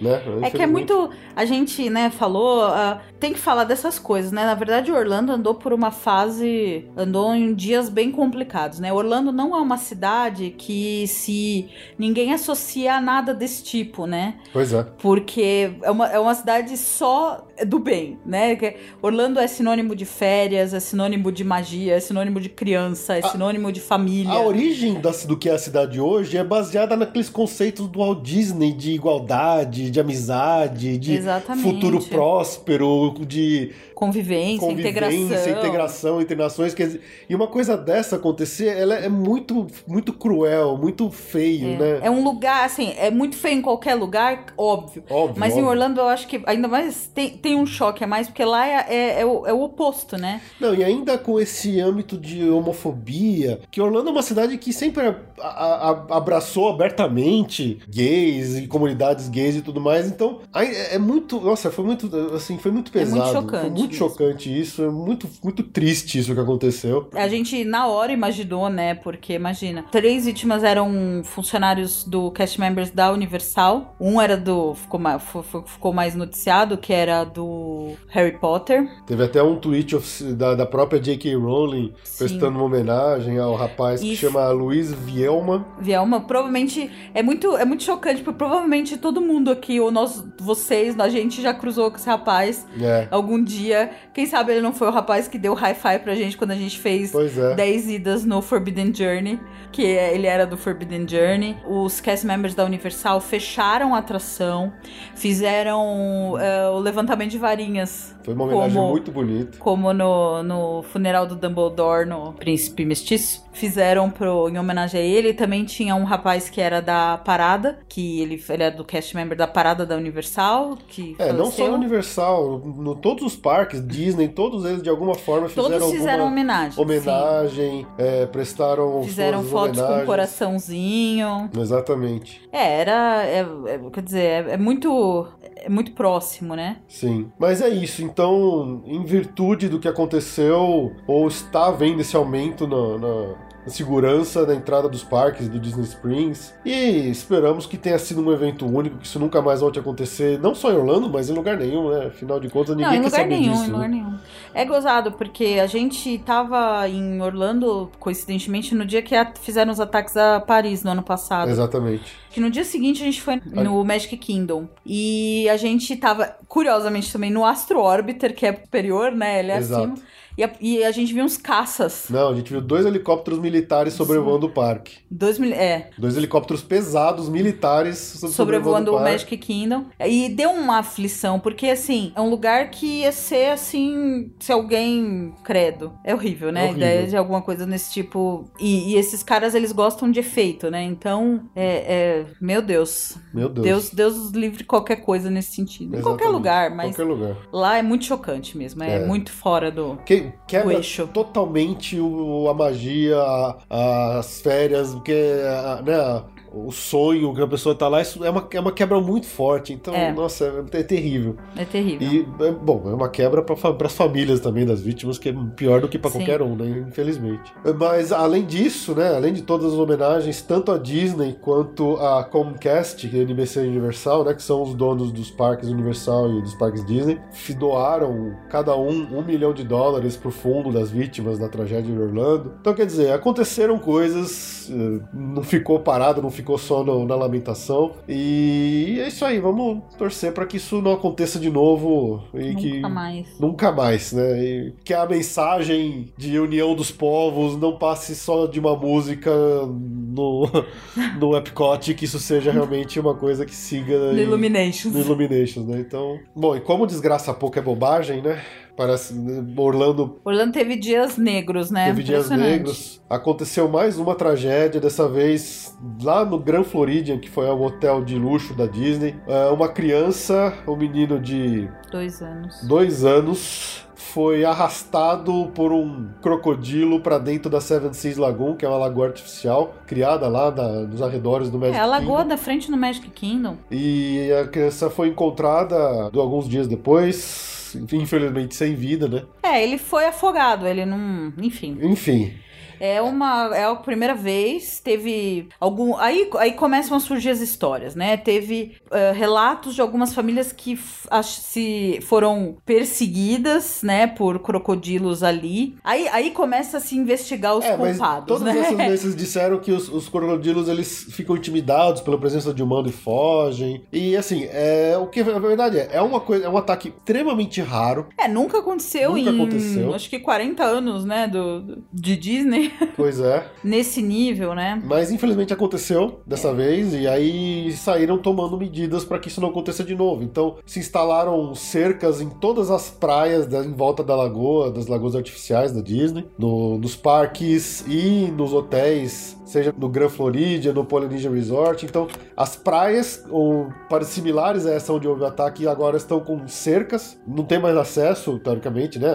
né?
É que é muito. A gente, né, falou. ah, tem que falar dessas coisas, né? Na verdade, Orlando andou por uma fase. Andou em dias bem complicados, né? Orlando não é uma cidade que se ninguém associa a nada desse tipo, né?
Pois é.
Porque é uma, é uma cidade só do bem, né? Orlando é sinônimo de férias, é sinônimo de magia, é sinônimo de criança, é
A-
sinônimo de família.
A origem da- do que é a cidade hoje é baseada naqueles conceitos do Walt Disney de igualdade, de amizade, de
Exatamente.
futuro próspero, de
Convivência,
convivência,
integração.
integração entre nações. Quer dizer, e uma coisa dessa acontecer, ela é muito, muito cruel, muito feio, né?
É um lugar, assim, é muito feio em qualquer lugar, óbvio.
Óbvio.
Mas em
óbvio.
Orlando eu acho que ainda mais tem, tem um choque a mais, porque lá é, é, é o, é o oposto, né?
Não, e ainda com esse âmbito de homofobia, que Orlando é uma cidade que sempre a- a- a- abraçou abertamente gays e comunidades gays e tudo mais, então é é muito, nossa, foi muito, assim, foi muito
É muito
pesado,
chocante
foi muito
isso.
chocante isso, é muito, muito triste isso que aconteceu.
A gente na hora imaginou, né? Porque imagina, três vítimas eram funcionários do cast members da Universal. Um era do ficou mais, ficou mais noticiado, que era do Harry Potter.
Teve até um tweet da, da própria J.K. Rowling
Sim.
prestando uma homenagem ao rapaz que chama Luiz Vielma.
Vielma, provavelmente é muito, é muito chocante, porque provavelmente todo mundo aqui, ou nós, vocês, a gente já cruzou com esse rapaz
É,
algum dia. Quem sabe ele não foi o rapaz que deu hi-fi pra gente quando a gente fez
é.
10 idas no Forbidden Journey, que é- ele era do Forbidden Journey. Os cast members da Universal fecharam a atração, fizeram é, o levantamento de varinhas.
Foi uma homenagem
como-
muito bonita.
Como no, no funeral do Dumbledore, no Príncipe Mestiço, fizeram pro, em homenagem a ele. Também tinha um rapaz que era da Parada, que ele, ele era do cast member da Parada da Universal, que
É, não só
faleceu.
no Universal, no, todos os parques, Disney, todos eles de alguma forma fizeram
Todos fizeram homenagem.
homenagem, é, prestaram
Fizeram fotos com
homenagens.
coraçãozinho.
Exatamente,
É, era. é- é- quer dizer, é, é muito. É muito próximo, né?
sim. Mas é isso, então, em virtude do que aconteceu, ou está havendo esse aumento na, na- na segurança na entrada dos parques do Disney Springs, e esperamos que tenha sido um evento único, que isso nunca mais volte a acontecer, não só em Orlando, mas em lugar nenhum, né? Afinal de contas, ninguém
não,
quer saber
nenhum,
disso.
em
né?
lugar nenhum. É gozado, porque a gente tava em Orlando, coincidentemente, no dia que fizeram os ataques a Paris no ano passado.
Exatamente.
Que no dia seguinte a gente foi no Magic Kingdom. E a gente tava, curiosamente, também no Astro Orbiter, que é superior, né? Ele é
Exato.
acima. E a, e a gente viu uns caças.
Não, a gente viu dois helicópteros militares sobrevoando o parque.
Dois é,
Dois helicópteros pesados, militares, so-
sobrevoando o
parque.
Magic Kingdom. E deu uma aflição, porque assim, é um lugar que ia ser assim, se alguém. Credo. É horrível, né?
É
A
horrível.
ideia de alguma coisa nesse tipo. E, e esses caras, eles gostam de efeito, né? Então, é. é- meu Deus.
Meu Deus.
Deus, Deus livre qualquer coisa nesse sentido. Em qualquer
Exatamente.
lugar, mas
Qualquer lugar.
lá é muito chocante mesmo. É,
É.
muito fora do.
Que, quebra
O
totalmente o- a magia, a- as férias, porque a, né, o sonho que a pessoa tá lá, isso é uma, é uma quebra muito forte. Então,
É.
nossa, é, é terrível.
É terrível.
E, é, bom, é uma quebra para as famílias também das vítimas, que é pior do que para qualquer um, né? Infelizmente. Mas, além disso, né? Além de todas as homenagens, tanto a Disney quanto a Comcast, que é a NBC Universal, né? Que são os donos dos parques Universal e dos parques Disney, doaram cada um um milhão de dólares pro fundo das vítimas da tragédia de Orlando. Então, quer dizer, aconteceram coisas, eh, não ficou parado, não ficou só no- na lamentação. E é isso aí, vamos torcer para que isso não aconteça de novo e
Nunca
que
mais.
nunca mais, né? E que a mensagem de união dos povos não passe só de uma música no, no Epcot, que isso seja realmente uma coisa que siga
No Illuminations.
no Illuminations, né? Então, bom, e como desgraça pouco é bobagem, né? Parece Orlando
Orlando teve dias negros, né?
Teve dias negros. Aconteceu mais uma tragédia, dessa vez lá no Grand Floridian, que foi um hotel de luxo da Disney. É, Uma criança, um menino de
Dois anos.
dois anos, foi arrastado por um crocodilo para dentro da Seven Seas Lagoon, que é uma lagoa artificial criada lá na- nos arredores do Magic
É a lagoa
Kingdom.
da frente no Magic Kingdom.
E a criança foi encontrada alguns dias depois, infelizmente sem vida, né?
É, ele foi afogado, ele não. Enfim.
Enfim,
É uma. É a primeira vez. Teve algum. Aí, aí começam a surgir as histórias, né? Teve eh, relatos de algumas famílias que se foram perseguidas, né? Por crocodilos ali. Aí, aí começa a se investigar os
É,
culpados,
todas
né?
essas vezes disseram que os, os crocodilos eles ficam intimidados pela presença de humano e fogem. E assim, é, o que a verdade é, é uma coisa, é um ataque extremamente raro,
É, nunca aconteceu
Nunca
em.
aconteceu.
Acho que 40 anos, né? Do, do- de Disney.
pois é.
Nesse nível, né?
Mas infelizmente aconteceu dessa vez e aí saíram tomando medidas para que isso não aconteça de novo. Então se instalaram cercas em todas as praias da- em volta da lagoa, das lagoas artificiais da Disney, no- nos parques e nos hotéis, seja no Grand Floridian, no Polynesian Resort. Então as praias ou para similares a essa onde houve o ataque agora estão com cercas, não tem mais acesso teoricamente, né?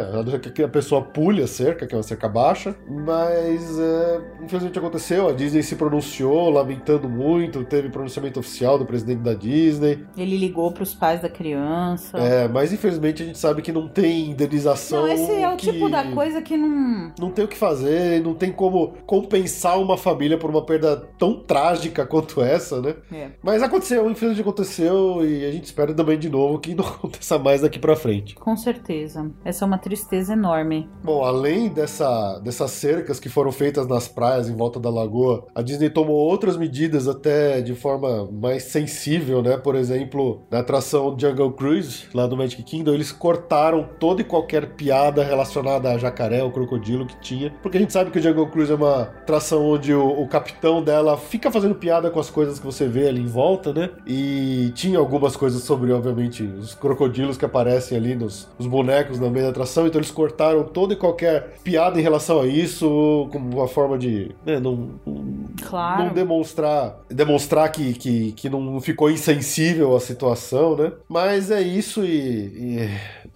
A pessoa pule a cerca, que é uma cerca baixa, mas é, infelizmente aconteceu. A Disney se pronunciou, lamentando muito. Teve pronunciamento oficial do presidente da Disney.
Ele ligou pros pais da criança.
É, mas infelizmente a gente sabe que não tem indenização.
Não, esse é o
que-
tipo da coisa que não.
Não tem o que fazer, não tem como compensar uma família por uma perda tão trágica quanto essa, né?
É.
Mas aconteceu, infelizmente aconteceu, e a gente espera também de novo que não aconteça mais daqui pra frente.
Com certeza. Essa é uma tristeza enorme.
Bom, além dessa, dessas cercas que foram feitas nas praias em volta da lagoa, a Disney tomou outras medidas até de forma mais sensível, né? Por exemplo, na atração Jungle Cruise, lá do Magic Kingdom, eles cortaram toda e qualquer piada relacionada a jacaré ou crocodilo que tinha, porque a gente sabe que o Jungle Cruise é uma atração onde o, o capitão dela fica fazendo piada com as coisas que você vê ali em volta, né? E tinha algumas coisas sobre, obviamente, os crocodilos que aparecem ali nos os bonecos no meio da atração, então eles cortaram toda e qualquer piada em relação a isso, como uma forma de né, não, não
Claro.
não demonstrar demonstrar que, que, que não ficou insensível à situação, né? Mas é isso e, e,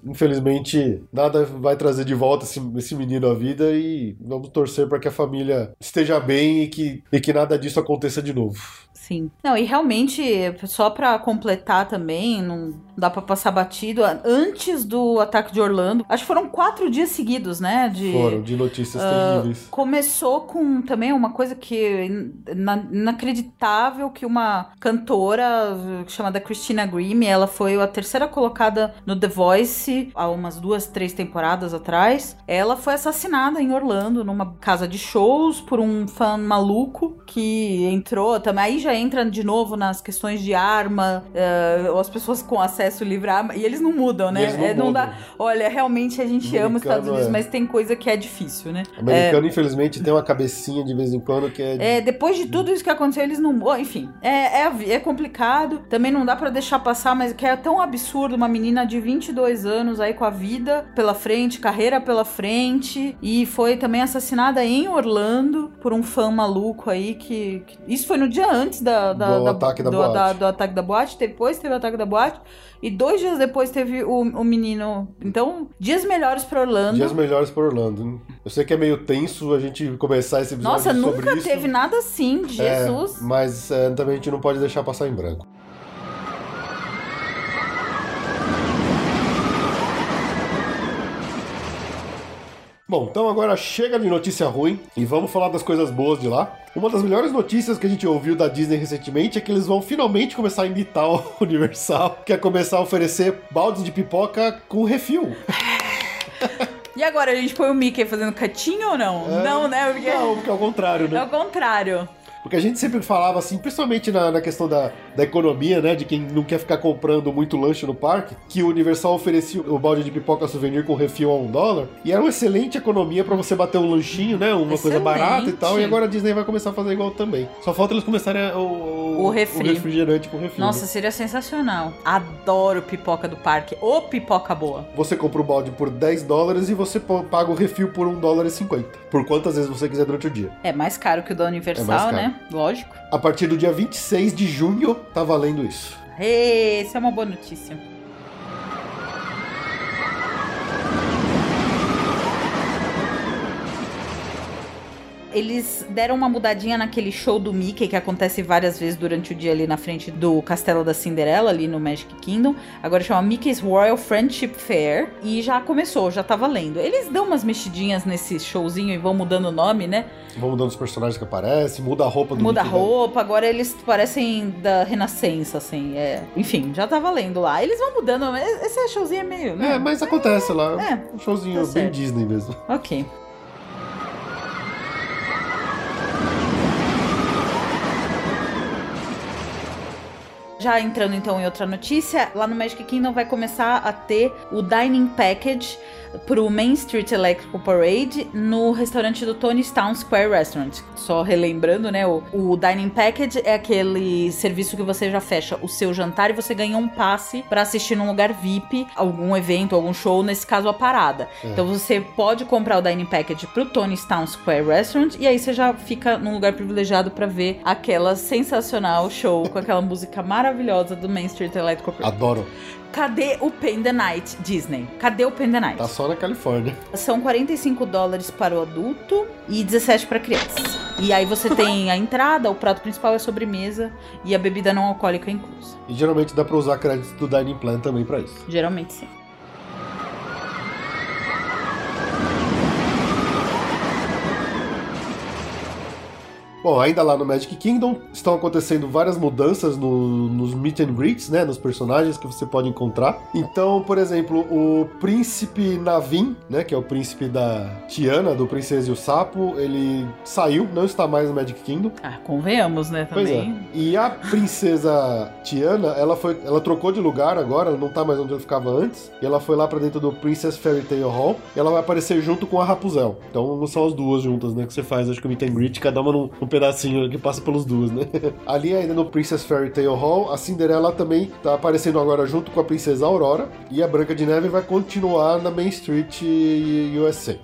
infelizmente nada vai trazer de volta esse, esse menino à vida e vamos torcer para que a família esteja bem e que, e que nada disso aconteça de novo.
Sim. Não, e realmente, só pra completar também, não dá pra passar batido. Antes do ataque de Orlando, acho que foram quatro dias seguidos, né? De,
Foram de notícias
Ah,
terríveis.
Começou com também uma coisa que ina- inacreditável que uma cantora chamada Christina Grimm, ela foi a terceira colocada no The Voice há umas duas, três temporadas atrás. Ela foi assassinada em Orlando, numa casa de shows, por um fã maluco que entrou também. Aí já entra de novo nas questões de arma, ou as pessoas com acesso livre à arma, e eles não mudam, né?
Não
É, não dá. Olha, realmente a gente ama os
Americano
Estados Unidos,
é.
mas tem coisa que é difícil, né?
O americano, infelizmente, tem uma cabecinha de vez em quando que é.
É, depois de tudo isso que aconteceu, eles não. Bom, enfim, é, é, é complicado. Também não dá pra deixar passar, mas que é tão absurdo uma menina de 22 anos aí com a vida pela frente, carreira pela frente. E foi também assassinada em Orlando por um fã maluco aí que, que- Isso foi no dia antes da, da-
Do
da-
ataque da
do,
boate.
do ataque da boate. Depois teve o ataque da boate. E dois dias depois teve o, o menino. Então, dias melhores pra Orlando.
Dias melhores para Orlando. Eu sei que é meio tenso a gente começar esse episódio
Nossa,
sobre
nunca
isso.
teve nada assim,
É,
Jesus.
mas é, também a gente não pode deixar passar em branco. Bom, então agora chega de notícia ruim e vamos falar das coisas boas de lá. Uma das melhores notícias que a gente ouviu da Disney recentemente é que eles vão finalmente começar a imitar o Universal, que é começar a oferecer baldes de pipoca com refil.
E agora, a gente põe o Mickey fazendo catinho ou não?
É.
Não, né? Porque
Não, porque é o contrário,
é
né?
o contrário.
Porque a gente sempre falava assim, principalmente na, na questão da, da economia, né? De quem não quer ficar comprando muito lanche no parque, que o Universal oferecia o balde de pipoca souvenir com refil a um dólar. E era uma excelente economia pra você bater um lanchinho, né? Uma coisa
Excelente.
barata e tal. E agora a Disney vai começar a fazer igual também. Só falta eles começarem a- o,
O refri.
refrigerante com refil.
Nossa,
né?
seria sensacional. Adoro pipoca do parque. Ô, pipoca boa.
Você compra o balde por 10 dólares e você paga o refil por 1 dólar e 50. Por quantas vezes você quiser durante o dia.
É mais caro que o da
É
Universal,
caro.
né? Lógico.
A partir do dia 26 de junho, tá valendo isso.
Essa é uma boa notícia. Eles deram uma mudadinha naquele show do Mickey que acontece várias vezes durante o dia ali na frente do Castelo da Cinderela, ali no Magic Kingdom. Agora chama Mickey's Royal Friendship Fair e já começou, já tá valendo. Eles dão umas mexidinhas nesse showzinho e vão mudando o nome, né?
Vão mudando os personagens que aparecem, muda a roupa do
Muda a
Mickey, né?
roupa, agora eles parecem da Renascença, assim. É... Enfim, já tá valendo lá. Eles vão mudando, esse showzinho é meio. né?
É, mas acontece lá.
É,
um showzinho
tá
bem. Disney mesmo.
Ok. Já entrando então em outra notícia, lá no Magic Kingdom vai começar a ter o Dining Package pro Main Street Electrical Parade no restaurante do Tony's Town Square Restaurant. Só relembrando, né? O, o Dining Package é aquele serviço que você já fecha o seu jantar e você ganha um passe pra assistir num lugar VIP, algum evento, algum show, nesse caso a parada.
É.
Então você pode comprar o Dining Package pro Tony's Town Square Restaurant e aí você já fica num lugar privilegiado pra ver aquela sensacional show com aquela música maravilhosa do Main Street Electrical Parade.
Adoro.
Cadê o Pain the Night, Disney? Cadê o Pain the Night?
Tá só na Califórnia.
São 45 dólares para o adulto e 17 para criança. E aí você tem a entrada, o prato principal é a sobremesa e a bebida não alcoólica inclusa.
E geralmente dá pra usar créditos do Dining Plan também pra isso.
Geralmente sim.
Bom, ainda lá no Magic Kingdom, estão acontecendo várias mudanças no- nos meet and greets, né? Nos personagens que você pode encontrar. Então, por exemplo, o príncipe Navin, né? Que é o príncipe da Tiana, do Princesa e o Sapo, ele saiu, não está mais no Magic Kingdom.
Ah, convenhamos, né,
Pois é.
também.
E a princesa Tiana, ela foi, ela trocou de lugar agora, ela não tá mais onde ela ficava antes. E ela foi lá pra dentro do Princess Fairy Tale Hall. E ela vai aparecer junto com a Rapunzel. Então não são as duas juntas, né? Que você faz, acho que o meet and greet, cada uma num, num pedacinho que passa pelos duas, né? Ali ainda no Princess Fairy Tale Hall, a Cinderela também tá aparecendo agora junto com a princesa Aurora. E a Branca de Neve vai continuar na Main Street USA.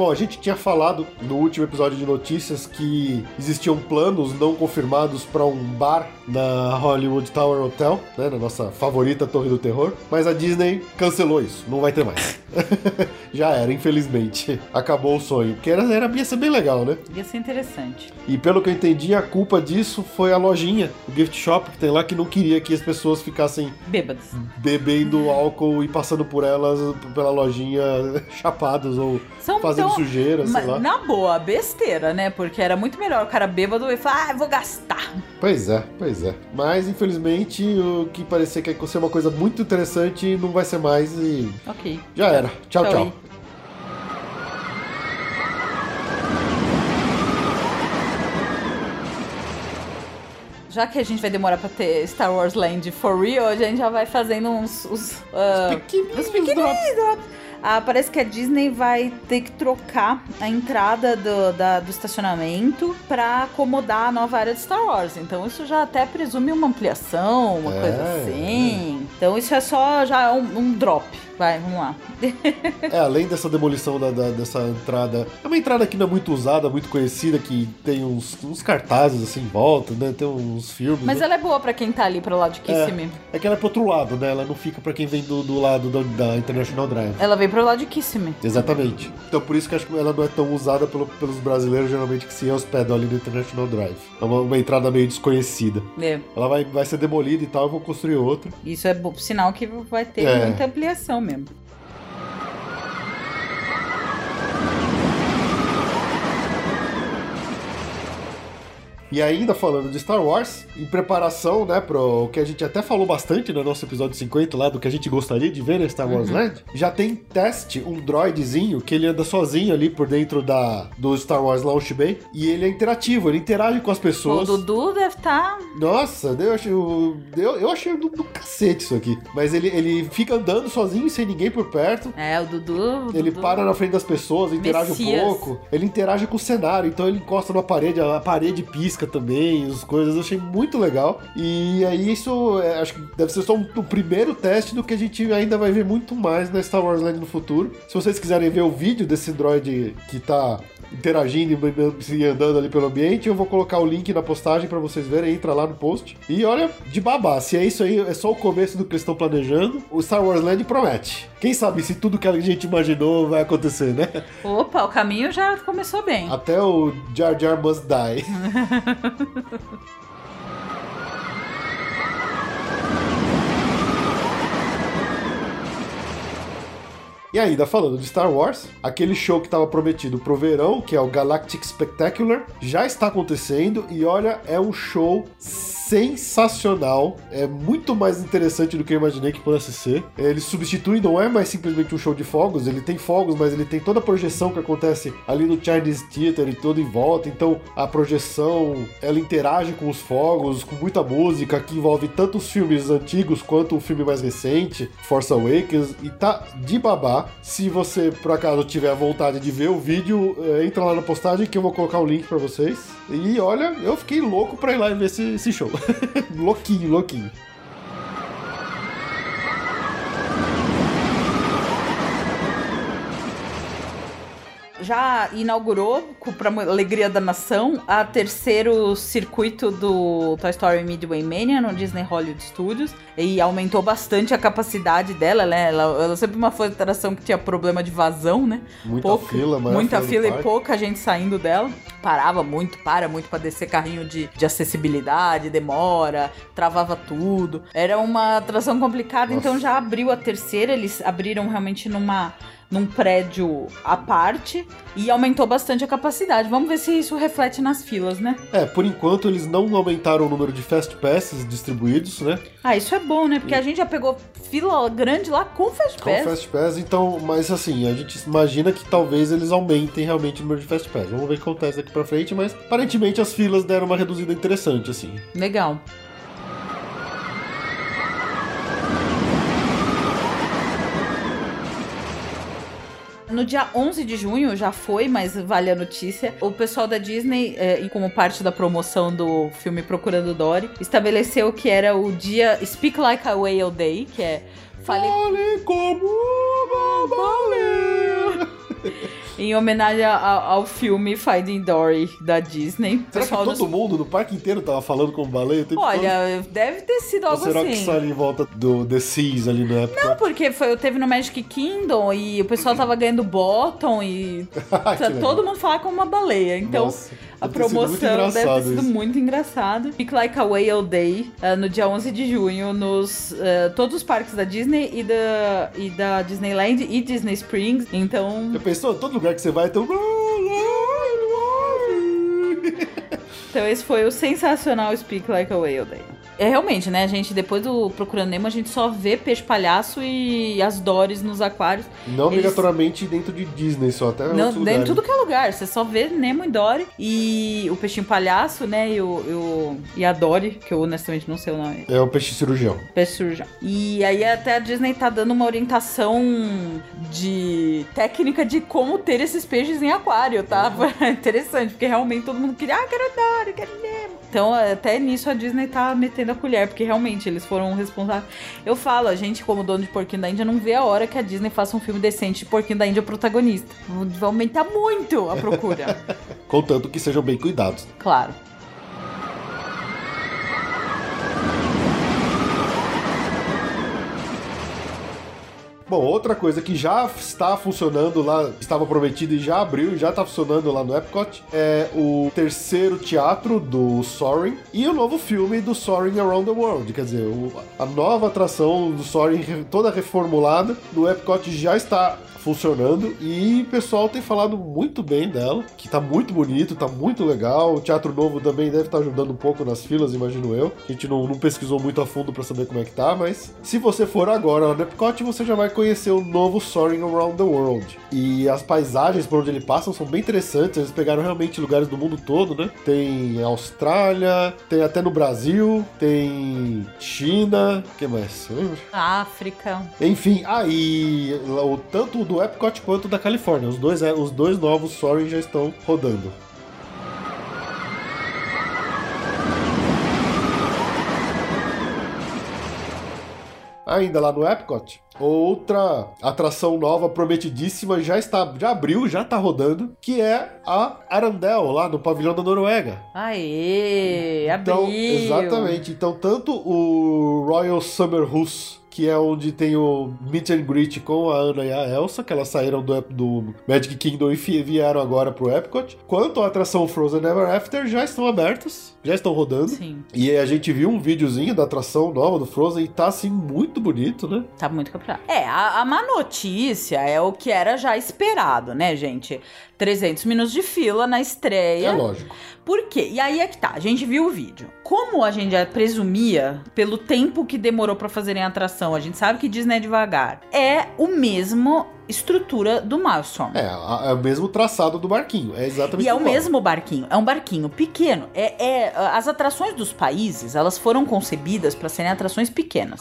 Bom, a gente tinha falado no último episódio de notícias que existiam planos não confirmados para um bar na Hollywood Tower Hotel, né, na nossa favorita Torre do Terror, mas a Disney cancelou isso, não vai ter mais. Já era, infelizmente. Acabou o sonho, porque era, era ia ser bem legal, né?
Ia ser interessante.
E pelo que eu entendi, a culpa disso foi a lojinha, o gift shop que tem lá, que não queria que as pessoas ficassem
Bêbados.
bebendo álcool e passando por elas pela lojinha chapados ou
São
fazendo sujeira, sei lá.
na boa, besteira, né? Porque era muito melhor o cara bêbado e falar, ah, vou gastar.
Pois é, pois é. Mas infelizmente o que parecia que ia ser uma coisa muito interessante não vai ser mais e
Ok.
já era. Tchau, tchau.
aí. Já que a gente vai demorar pra ter Star Wars Land for real, a gente já vai fazendo uns. Os, ah,
Pequenininhos
os pequenininhos drops. Ah, parece que a Disney vai ter que trocar a entrada do, da- do estacionamento pra acomodar a nova área de Star Wars. Então isso já até presume uma ampliação, uma
É,
coisa assim. Então isso é só já um, um drop. Vai, vamos lá.
É, além dessa demolição da, da- dessa entrada. É uma entrada que não é muito usada, muito conhecida, que tem uns, uns cartazes assim em volta, né? Tem uns filmes.
Mas
né?
ela é boa pra quem tá ali pro lado de Kissimmee.
É que ela é pro outro lado, né? Ela não fica pra quem vem do, do lado da, da International Drive.
Ela veio pro lado de Kissimmee.
Exatamente. Então por isso que acho que ela não é tão usada pelo- pelos brasileiros, geralmente que se hospedam ali no International Drive. É uma, uma entrada meio desconhecida.
É.
Ela vai, vai ser demolida e tal, eu vou construir outra.
Isso é bo- sinal que vai ter
É.
muita ampliação mesmo. mesmo.
E ainda falando de Star Wars, em preparação, né, pro que a gente até falou bastante no nosso episódio 50 lá, do que a gente gostaria de ver na Star Wars Land, já tem teste, um droidzinho, que ele anda sozinho ali por dentro da, do Star Wars Launch Bay, e ele é interativo, ele interage com as
O
pessoas.
Dudu deve tá.
Nossa, eu achei, eu, eu achei do, do cacete isso aqui. Mas ele, ele fica andando sozinho, sem ninguém por perto.
É, o Dudu. o
Ele
Dudu-
para na frente das pessoas, interage
Messias.
um pouco. Ele interage com o cenário, então ele encosta na parede, a parede pisca também, as coisas. Eu achei muito legal. E aí, isso é, acho que deve ser só um, o primeiro teste do que a gente ainda vai ver muito mais na Star Wars Land no futuro. Se vocês quiserem ver o vídeo desse droid que tá interagindo e andando ali pelo ambiente, eu vou colocar o link na postagem pra vocês verem, entra lá no post. E olha, de babá, se é isso aí, é só o começo do que eles estão planejando, o Star Wars Land promete. Quem sabe se tudo que a gente imaginou vai acontecer, né?
Opa, o caminho já começou bem.
Até o Jar Jar Must Die. E ainda falando de Star Wars, aquele show que estava prometido pro verão, que é o Galactic Spectacular, já está acontecendo e olha, é um show sensacional, é muito mais interessante do que eu imaginei que pudesse ser. Ele substitui, não é mais simplesmente um show de fogos, ele tem fogos, mas ele tem toda a projeção que acontece ali no Chinese Theater e todo em volta, então a projeção, ela interage com os fogos, com muita música, que envolve tanto os filmes antigos quanto o filme mais recente, Force Awakens, e tá de babá. Se você, por acaso, tiver vontade de ver o vídeo, eh, entra lá na postagem que eu vou colocar o link pra vocês. E olha, eu fiquei louco pra ir lá e ver esse, esse show. louquinho, louquinho.
Já inaugurou, pra alegria da nação, a terceiro circuito do Toy Story Midway Mania no Disney Hollywood Studios. E aumentou bastante a capacidade dela, né? Ela, ela sempre uma foi atração que tinha problema de vazão, né?
Muita fila, maior
Muita
fila
e pouca gente saindo dela. Parava muito, para muito pra descer carrinho de, de acessibilidade, demora, travava tudo. Era uma atração complicada,
Nossa.
então já abriu a terceira. Eles abriram realmente numa num prédio à parte e aumentou bastante a capacidade. Vamos ver se isso reflete nas filas, né?
É, por enquanto eles não aumentaram o número de Fast Passes distribuídos, né?
Ah, isso é bom, né? Porque a gente já pegou fila grande lá com Fast
Com
Pass.
Fast Pass, então, mas assim, a gente imagina que talvez eles aumentem realmente o número de Fast Pass. Vamos ver o que acontece daqui pra frente, mas aparentemente as filas deram uma reduzida interessante, assim.
Legal. No dia 11 de junho, já foi, mas vale a notícia, o pessoal da Disney, e como parte da promoção do filme Procurando Dory, estabeleceu que era o dia Speak Like a Whale Day, que é fale
Fale como uma baleia.
em homenagem ao, ao filme Finding Dory da Disney.
Será que todo
dos-
mundo no parque inteiro tava falando como baleia?
Olha, deve ter sido
todo? Ou
algo
será que
assim.
só ali em volta do The Seas ali na época?
Não, porque foi, teve no Magic Kingdom e o pessoal tava ganhando bottom e todo mundo fala como uma baleia. Então,
Nossa,
a promoção deve ter sido
isso.
muito engraçado. Speak Like a Whale Day, ah, no dia 11 de junho, nos ah, todos os parques da Disney e da, e da Disneyland e Disney Springs. Então,
Já pensou? Todo lugar que você vai um...
então esse foi o sensacional Speak Like a Whale Day. É realmente, né, gente? Depois do Procurando Nemo, a gente só vê peixe palhaço e as Dories nos aquários.
Não
Eles-
obrigatoriamente dentro de Disney, só até
Não, dentro
lugares.
de tudo que é lugar. Você só vê Nemo e Dory. E o peixinho palhaço, né? E, o, e, o- e a Dory, que eu honestamente não sei o nome.
É o peixe cirurgião.
Peixe cirurgião. E aí até a Disney tá dando uma orientação de técnica de como ter esses peixes em aquário, tá? Interessante, porque realmente todo mundo queria, ah, quero Dory, quero Nemo. Então, até nisso a Disney tá metendo a colher, porque realmente eles foram responsáveis. Eu falo, a gente, como dono de Porquinho da Índia, não vê a hora que a Disney faça um filme decente de Porquinho da Índia protagonista. Vai aumentar muito a procura.
Contanto que sejam bem cuidados.
claro.
Bom, outra coisa que já está funcionando lá, estava prometido e já abriu, já está funcionando lá no Epcot, é o terceiro teatro do Soaring e o novo filme do Soaring Around the World. Quer dizer, o- a nova atração do Soaring toda reformulada no Epcot já está funcionando e o pessoal tem falado muito bem dela, que tá muito bonito, tá muito legal. O Teatro Novo também deve estar ajudando um pouco nas filas, imagino eu. A gente não, não pesquisou muito a fundo para saber como é que tá, mas se você for agora lá no Epcot, você já vai conhecer o novo Soaring Around the World. E as paisagens por onde ele passa são bem interessantes, eles pegaram realmente lugares do mundo todo, né? Tem Austrália, tem até no Brasil, tem China, que mais?
África.
Enfim, aí o tanto do Epcot quanto da Califórnia, os dois, é, os dois novos Soaring já estão rodando. Ainda lá no Epcot, outra atração nova prometidíssima já está, já abriu, já está rodando, que é a Arandel lá no pavilhão da Noruega.
Aê,
Então,
abriu.
exatamente. Então, tanto o Royal Summer House, que é onde tem o meet and greet com a Ana e a Elsa, que elas saíram do, do Magic Kingdom e vieram agora pro Epcot, quanto a atração Frozen Ever After já estão abertas, já estão rodando.
Sim,
E a gente viu um videozinho da atração nova do Frozen e tá assim muito bonito, né?
tá muito caprichado. É, a, a má notícia é o que era já esperado, né, gente? 300 minutos de fila na
É
estreia.
lógico.
Por quê? E aí é que tá, a gente viu o vídeo. Como a gente já presumia, pelo tempo que demorou pra fazerem a atração, a gente sabe que Disney é devagar. É o mesmo estrutura do Maelstrom.
É, é o mesmo traçado do barquinho. É exatamente
E é o mesmo barquinho, é um barquinho pequeno. É, é- as atrações dos países, elas foram concebidas para serem atrações pequenas.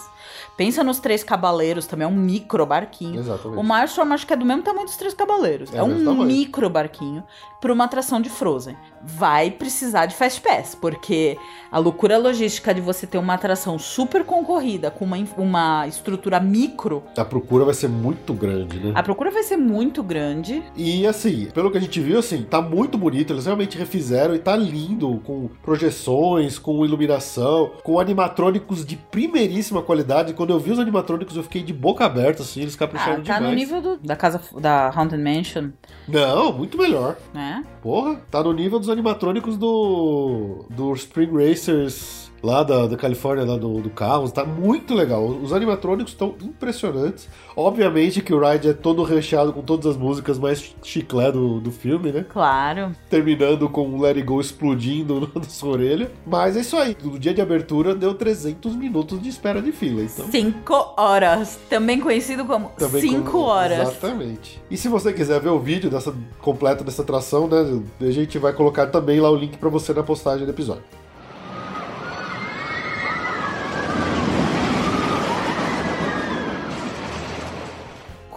Pensa nos Três Cabaleiros, também é um micro barquinho.
Exatamente.
O Maelstrom acho que é do mesmo tamanho dos Três Cavaleiros.
É
É, um micro barquinho para uma atração de Frozen. Vai precisar de Fast Pass, porque a loucura logística de você ter uma atração super concorrida com uma, uma estrutura micro,
A procura vai ser muito grande, né?
a procura vai ser muito grande.
E assim, pelo que a gente viu, assim, tá muito bonito. Eles realmente refizeram e tá lindo, com projeções, com iluminação, com animatrônicos de primeiríssima qualidade. Quando eu vi os animatrônicos, eu fiquei de boca aberta, assim, eles
Ah,
capricharam
tá
demais.
no nível do- da casa da Haunted Mansion,
Não, muito melhor.
né?
Porra, tá no nível dos animatrônicos do. do Spring Racers lá da, da Califórnia, lá do, do carro. Tá muito legal. Os animatrônicos estão impressionantes. Obviamente que o ride é todo recheado com todas as músicas mais chiclé do, do filme, né?
Claro.
Terminando com o Let It Go explodindo na sua orelha. Mas é isso aí. No dia de abertura deu 300 minutos de espera de fila. Então.
Cinco horas. Também conhecido como
Também
cinco
como-
horas.
Exatamente. E se você quiser ver o vídeo dessa completo dessa atração, né, a gente vai colocar também lá o link pra você na postagem do episódio.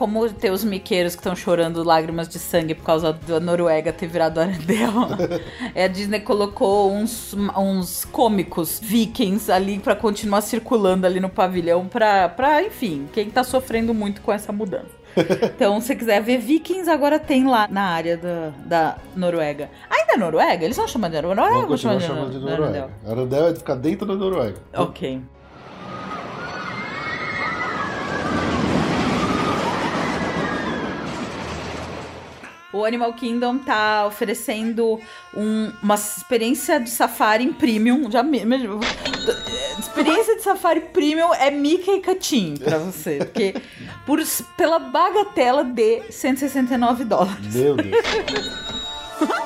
Como ter os miqueiros que estão chorando lágrimas de sangue por causa da Noruega ter virado Arendelle. É, a Disney colocou uns, uns cômicos vikings ali pra continuar circulando ali no pavilhão pra, pra, enfim, quem tá sofrendo muito com essa mudança. Então, se você quiser ver vikings, agora tem lá na área da, da Noruega. Ainda é Noruega? Eles estão chamando de Noruega?
Vamos
ou
continuar
chamando
de
Nor-
Noruega. Arandel é de ficar dentro da Noruega.
Ok. O Animal Kingdom tá oferecendo um- uma experiência de safari em premium. Já me, me- experiência de safari premium é Mickey Catim pra você. Porque por, pela bagatela de 169 dólares.
Meu Deus.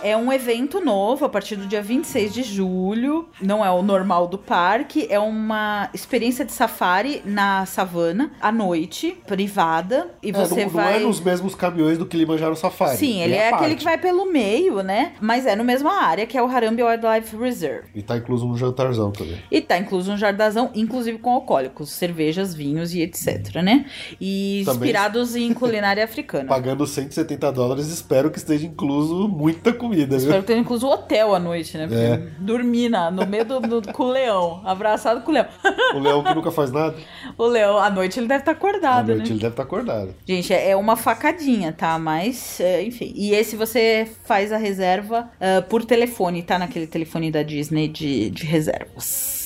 É um evento novo a partir do dia 26 de julho. Não é o normal do parque, é uma experiência de safari na savana à noite, privada. E
É,
você
não,
vai.
não é nos mesmos caminhões do Kilimanjaro Safari.
Sim, ele
a
é aquele que vai pelo meio, né? Mas é no mesma área que é o Harambe Wildlife Reserve.
E tá incluso um jantarzão também.
E tá incluso um jardazão, inclusive com alcoólicos, cervejas, vinhos e etc, né? E
Também-
inspirados em culinária africana.
Pagando 170 dólares, espero que esteja incluso muita muita comida, viu?
Espero ter incluso hotel à noite, né? Porque
É.
dormir na, no meio do, do- com o leão, abraçado com o leão.
O leão que nunca faz nada.
O leão, à noite ele deve estar
À
acordado,
noite
né?
ele deve estar acordado.
Gente, é é uma facadinha, tá? Mas, é, enfim. E esse você faz a reserva ah, por telefone, tá? Naquele telefone da Disney de, de reservas.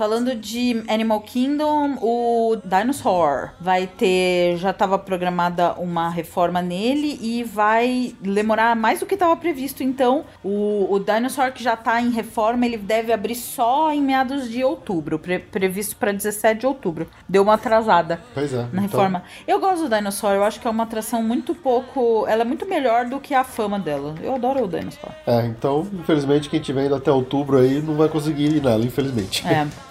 Falando de Animal Kingdom, o Dinosaur vai ter. Já estava programada uma reforma nele e vai demorar mais do que estava previsto. Então, o, o Dinosaur que já está em reforma, ele deve abrir só em meados de outubro, pre- previsto para 17 de outubro. Deu uma atrasada
Pois é.
na
então-
reforma. Eu gosto do Dinosaur, eu acho que é uma atração muito pouco. Ela é muito melhor do que a fama dela. Eu adoro o Dinosaur.
É, então, infelizmente, quem tiver indo até outubro aí não vai conseguir ir nela, infelizmente.
É.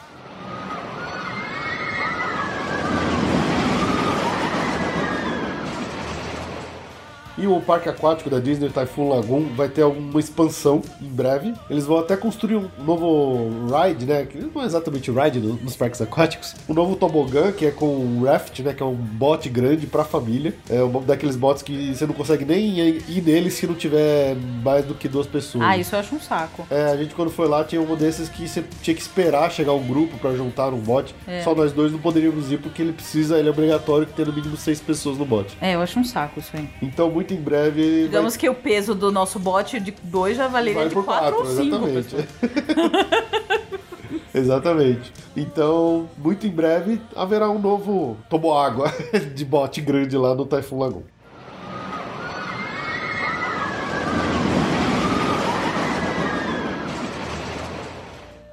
E o parque aquático da Disney Typhoon Lagoon vai ter alguma expansão em breve. Eles vão até construir um novo ride, né? Que não é exatamente ride no- nos parques aquáticos. Um novo tobogã, que é com um raft, né? Que é um bote grande pra família. É um daqueles botes que você não consegue nem ir ir nele se não tiver mais do que duas pessoas.
Ah, isso eu acho um saco.
É, a gente quando foi lá tinha um desses que você tinha que esperar chegar um grupo pra juntar um bote.
É.
Só nós dois não poderíamos ir porque ele precisa, ele é obrigatório ter no mínimo seis pessoas no bote.
É, eu acho um saco isso aí.
Então, muito em breve. ele vai-
Digamos que o peso do nosso bote de dois já valeria
Vale
de
por
4
quatro,
ou 5.
exatamente. exatamente. Então, muito em breve haverá um novo toboágua de bote grande lá no Typhoon Lagoon.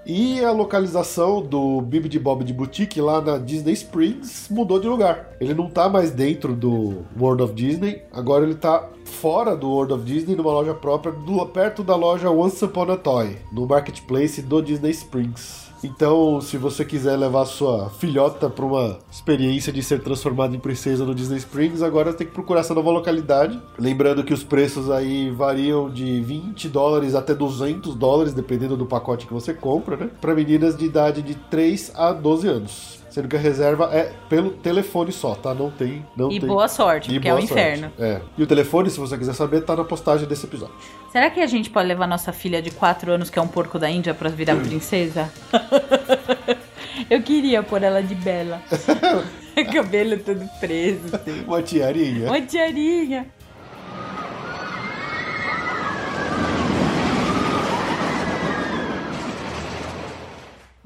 E a localização do Bibi de Bob de Boutique lá na Disney Springs mudou de lugar. Ele não tá mais dentro do World of Disney, agora ele tá fora do World of Disney, numa loja própria, do- perto da loja Once Upon a Toy, no marketplace do Disney Springs. Então, se você quiser levar sua filhota para uma experiência de ser transformada em princesa no Disney Springs, agora tem que procurar essa nova localidade. Lembrando que os preços aí variam de 20 dólares até 200 dólares, dependendo do pacote que você compra, né? Para meninas de idade de 3 a 12 anos. Sendo que a reserva é pelo telefone só, tá? Não tem. Não
E
tem...
boa sorte,
E
porque é o
boa sorte.
inferno.
É. E o telefone, se você quiser saber, tá na postagem desse episódio.
Será que a gente pode levar nossa filha de 4 anos, que é um porco da Índia, pra virar princesa? Eu queria pôr ela de bela. Cabelo todo preso, assim.
Uma tiarinha.
Uma tiarinha.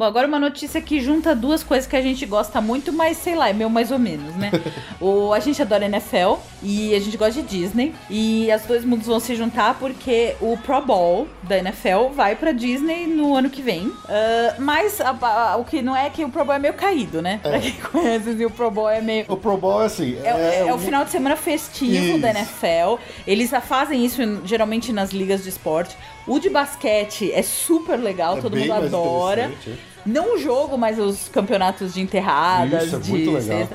Bom, agora uma notícia que junta duas coisas que a gente gosta muito, mas sei lá, é meio mais ou menos, né? o, a gente adora NFL e a gente gosta de Disney. E as dois mundos vão se juntar porque o Pro Bowl da NFL vai pra Disney no ano que vem. Ah, mas a- a- o que não é que o Pro Bowl é meio caído, né? Pra quem conhece, assim, o Pro Bowl é meio.
O Pro Bowl é assim.
É, é o
um-
final de semana festivo da
Isso.
NFL. Eles fazem isso geralmente nas ligas de esporte. O de basquete é super legal,
É
todo mundo adora. Não o jogo, mas os campeonatos de enterradas,
Isso, é
de
muito legal.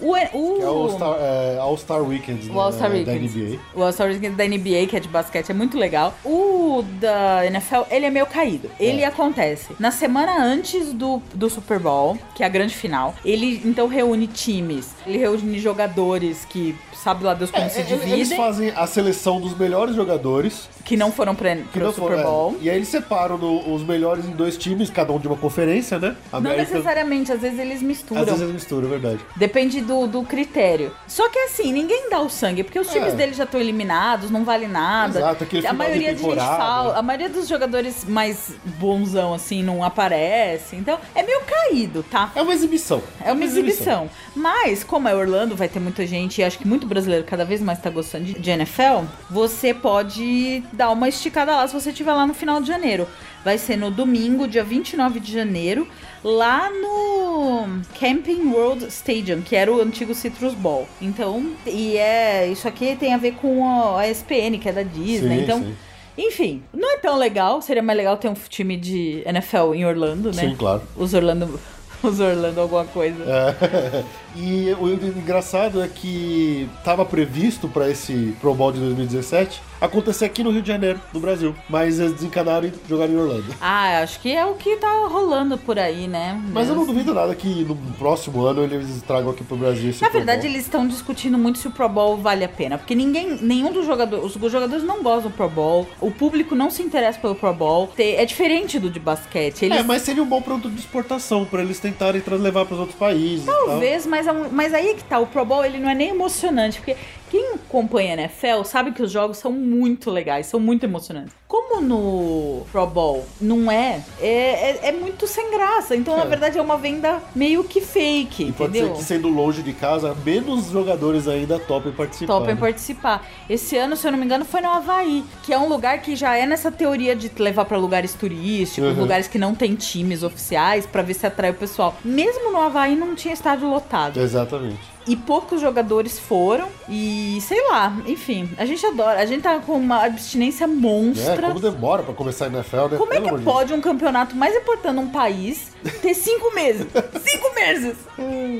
O, o,
é o All-Star é, All-Star Weekend
o All-Star
né,
Weekend.
da NBA.
O All-Star Weekend da NBA, que é de basquete, é muito legal. O da NFL, ele é meio caído. Ele
É.
acontece na semana antes do, do Super Bowl, que é a grande final. Ele, então, reúne times. Ele reúne jogadores que sabe lá Deus como se
É,
dividem.
eles fazem a seleção dos melhores jogadores
que não foram pra,
que
pro
não
Super
foram- é,
Bowl.
e aí eles separam no- os melhores em dois times, cada um de uma conferência, né?
Não
América-
necessariamente, às vezes eles misturam.
Às vezes eles misturam, é verdade.
Depende do, do critério. Só que assim, ninguém dá o sangue, porque os times
É.
deles já estão eliminados, não vale nada.
Exato, aquele
a maioria de gente fala, a maioria dos jogadores mais bonzão assim não aparece. Então, é meio caído, tá?
É uma exibição.
É uma exibição. Mas, como é Orlando, vai ter muita gente, e acho que muito brasileiro cada vez mais tá gostando de, de NFL, você pode dar uma esticada lá se você estiver lá no final de janeiro. Vai ser no domingo, dia 29 de janeiro, lá no Camping World Stadium, que era o antigo Citrus Ball. Então, e é. Isso aqui tem a ver com a, a ESPN, que é da Disney.
Sim,
então.
sim.
Enfim, não é tão legal. Seria mais legal ter um time de NFL em Orlando, né?
Sim, claro.
Os Orlando. Os Orlando alguma coisa.
É. e o engraçado é que estava previsto para esse Pro Bowl de 2017 acontecer aqui no Rio de Janeiro, no Brasil. Mas eles desencanaram e jogaram em Orlando.
Ah, acho que é o que tá rolando por aí, né?
Mas eu não duvido nada que no próximo ano eles tragam aqui pro Brasil
Na verdade, eles estão discutindo muito se o Pro Bowl vale a pena. Porque ninguém, nenhum dos jogadores, os jogadores não gostam do Pro Bowl, o público não se interessa pelo Pro Bowl. É diferente do de basquete. Eles,
É, mas seria um bom produto de exportação pra eles tentarem levar pros outros países. tal.
Talvez, mas, é mas aí que tá, o Pro Bowl ele não é nem emocionante, porque quem acompanha a NFL sabe que os jogos são muito legais, são muito emocionantes. Como no Pro Bowl não é, é, é, é muito sem graça. Então, na
É.
verdade, é uma venda meio que fake,
E pode
entendeu?
ser que sendo longe de casa, menos jogadores ainda topem participar.
Topem
né?
participar. Esse ano, se eu não me engano, foi no Havaí, que é um lugar que já é nessa teoria de levar pra lugares turísticos,
Uhum.
lugares que não tem times oficiais, pra ver se atrai o pessoal. Mesmo no Havaí não tinha estádio lotado.
Exatamente.
E poucos jogadores foram. E sei lá, enfim, a gente adora. A gente tá com uma abstinência
É,
monstra.
como demora pra começar a NFL, né?
Como é que pode um campeonato mais importante num país ter cinco meses? cinco meses!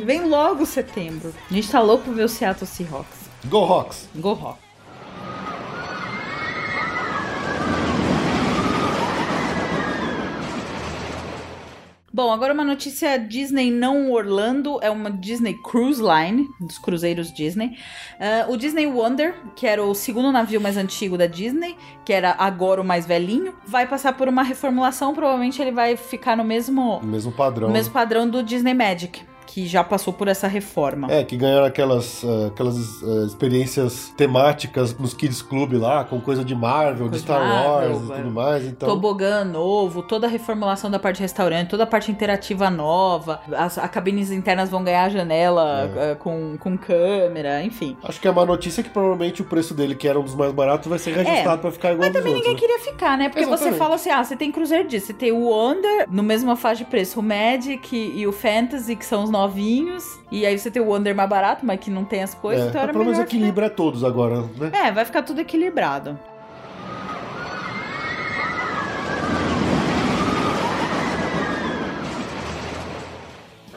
Vem logo setembro. A gente tá louco pra ver o Seattle Seahawks.
Go Hawks!
Go Rock. Bom, agora uma notícia Disney não Orlando, é uma Disney Cruise Line, dos cruzeiros Disney. Ah, o Disney Wonder, que era o segundo navio mais antigo da Disney, que era agora o mais velhinho, vai passar por uma reformulação, provavelmente ele vai ficar no mesmo,
O mesmo padrão.
no mesmo padrão do Disney Magic, que já passou por essa reforma.
É, que ganharam aquelas, ah, aquelas ah, experiências temáticas nos Kids Club lá, com coisa de Marvel,
Coisa
de Star
Marvel,
Wars e
é.
tudo mais. Então,
Tobogã novo, toda a reformulação da parte de restaurante, toda a parte interativa nova, as, as cabines internas vão ganhar janela
É.
eh, com, com câmera, enfim.
acho que é uma notícia que provavelmente o preço dele, que era um dos mais baratos, vai ser reajustado pra ficar igual
É. Mas também
outros.
ninguém
né?
queria ficar, né? Porque você
Exatamente.
fala assim, ah, você tem Cruzeiro disso, você tem o Wonder, no mesma faixa de preço, o Magic e o Fantasy, que são os novinhos, e aí você tem o Wonder mais barato, mas que não tem as coisas,
É,
então era
pelo menos
melhor ficar-
equilibra todos agora, né?
É, vai ficar tudo equilibrado.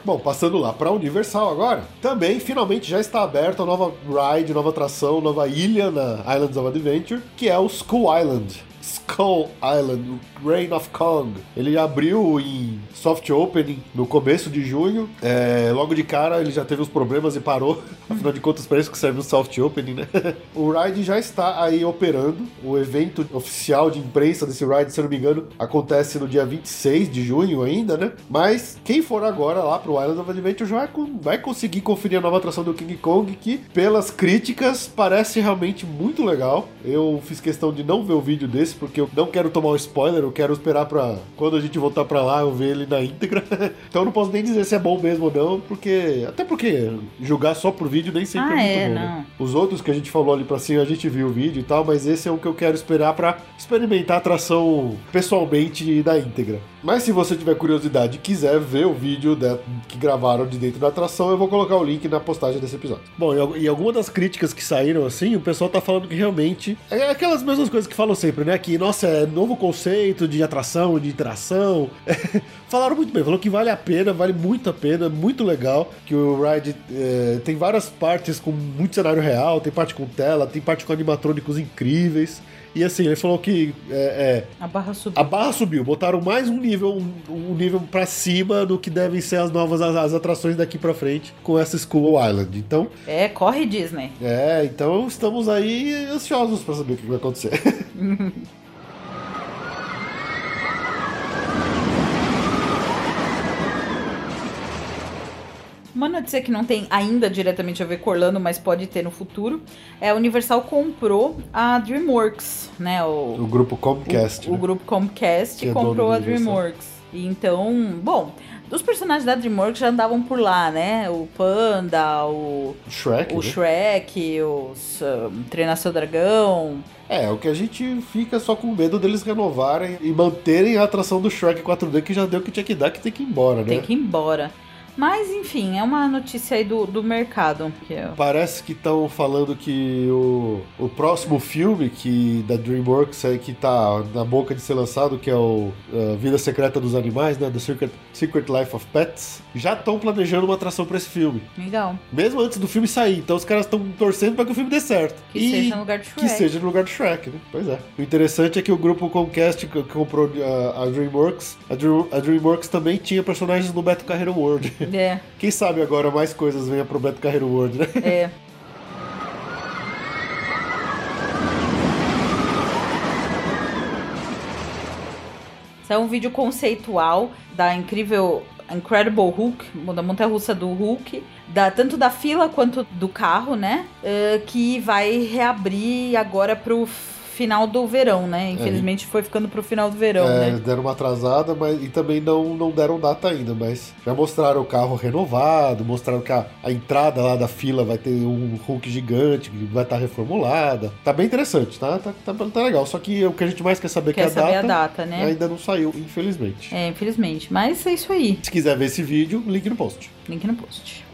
Bom, passando lá pra Universal agora, também finalmente já está aberta a nova ride, nova atração, nova ilha na Islands of Adventure, que é o Skull Island. Skull Island, o Reign of Kong. Ele abriu em soft opening no começo de junho. É, logo de cara ele já teve uns problemas e parou. Afinal de contas, para isso que serve o soft opening, né? o ride já está aí operando. O evento oficial de imprensa desse ride, se não me engano, acontece no dia 26 de junho ainda, né? Mas quem for agora lá pro Island of Adventure já vai conseguir conferir a nova atração do King Kong, que pelas críticas parece realmente muito legal. Eu fiz questão de não ver o vídeo desse, porque eu não quero tomar um spoiler, eu quero esperar pra quando a gente voltar pra lá eu ver ele na íntegra. então eu não posso nem dizer se é bom mesmo ou não, porque. Até porque julgar só por vídeo nem sempre
Ah,
é muito
é,
bom. né? Os outros que a gente falou ali pra cima, a gente viu o vídeo e tal, mas esse é o que eu quero esperar pra experimentar a atração pessoalmente na íntegra. Mas se você tiver curiosidade e quiser ver o vídeo da- que gravaram de dentro da atração, eu vou colocar o link na postagem desse episódio. Bom, e, e algumas das críticas que saíram assim, o pessoal tá falando que realmente é aquelas mesmas coisas que falam sempre, né? Que, nossa, é novo conceito de atração, de interação. Falaram muito bem, falou que vale a pena, vale muito a pena, muito legal. Que o ride é, tem várias partes com muito cenário real, tem parte com tela, tem parte com animatrônicos incríveis. E assim, ele falou que é, é,
A barra subiu.
a barra subiu, botaram mais um nível, um, um nível pra cima do que devem ser as novas as, as atrações daqui pra frente com essa School Island. Então,
É, corre Disney.
é, então estamos aí ansiosos pra saber o que vai acontecer.
Uma notícia que não tem ainda diretamente a ver com Orlando, mas pode ter no futuro, é a Universal comprou a DreamWorks, né? O,
o grupo Comcast.
o, o
né?
grupo Comcast
Que é
comprou
dono
a. DreamWorks. E Então, bom, os personagens da DreamWorks já andavam por lá, né? O Panda, o,
Shrek.
o
né?
Shrek, os um, Treinar Seu Dragão.
É, o que a gente fica só com medo deles renovarem e manterem a atração do Shrek 4D que já deu o que tinha que dar, que tem que ir embora, né?
Tem que ir embora. Mas, enfim, é uma notícia aí do, do mercado. Que é...
Parece que estão falando que o, o próximo filme que da DreamWorks aí que tá na boca de ser lançado, que é o uh, Vida Secreta dos Animais, né? The Secret, Secret Life of Pets, já estão planejando uma atração para esse filme.
Legal.
Mesmo antes do filme sair. Então os caras estão torcendo para que o filme dê certo.
Que
E
seja no lugar do Shrek.
Que seja no lugar do Shrek, né? Pois é. O interessante é que o grupo Comcast que comprou a, a DreamWorks, a, Dream- a DreamWorks também tinha personagens no Beto Carreiro World.
É,
Quem sabe agora mais coisas venham pro Beto Carreiro World, né?
é. É um vídeo conceitual da incrível Incredible Hulk, da montanha-russa do Hulk, da, tanto da fila quanto do carro, né? eh, que vai reabrir agora pro final do verão, né? Infelizmente foi ficando pro final do verão,
É,
né?
deram uma atrasada, mas e também não, não deram data ainda, mas já mostraram o carro renovado, mostraram que a, a entrada lá da fila vai ter um Hulk gigante, que vai estar reformulada. Tá bem interessante, tá? Tá, tá, tá legal. Só que o que a gente mais quer saber
Quer
que é
saber
a
a
data,
data, né?
ainda não saiu, infelizmente.
É, infelizmente. Mas é isso aí.
Se quiser ver esse vídeo, link no post.
Link no post.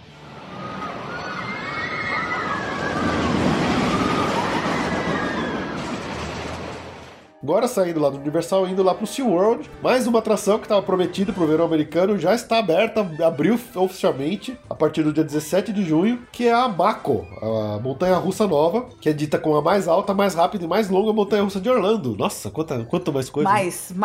Agora saindo lá do Universal, indo lá pro SeaWorld, mais uma atração que estava prometida pro verão americano, já está aberta, abriu oficialmente a partir do dia 17 de junho, que é a Mako, a montanha-russa nova, que é dita como a mais alta, mais rápida e mais longa montanha-russa de Orlando. Nossa, quanta, quanto mais coisa.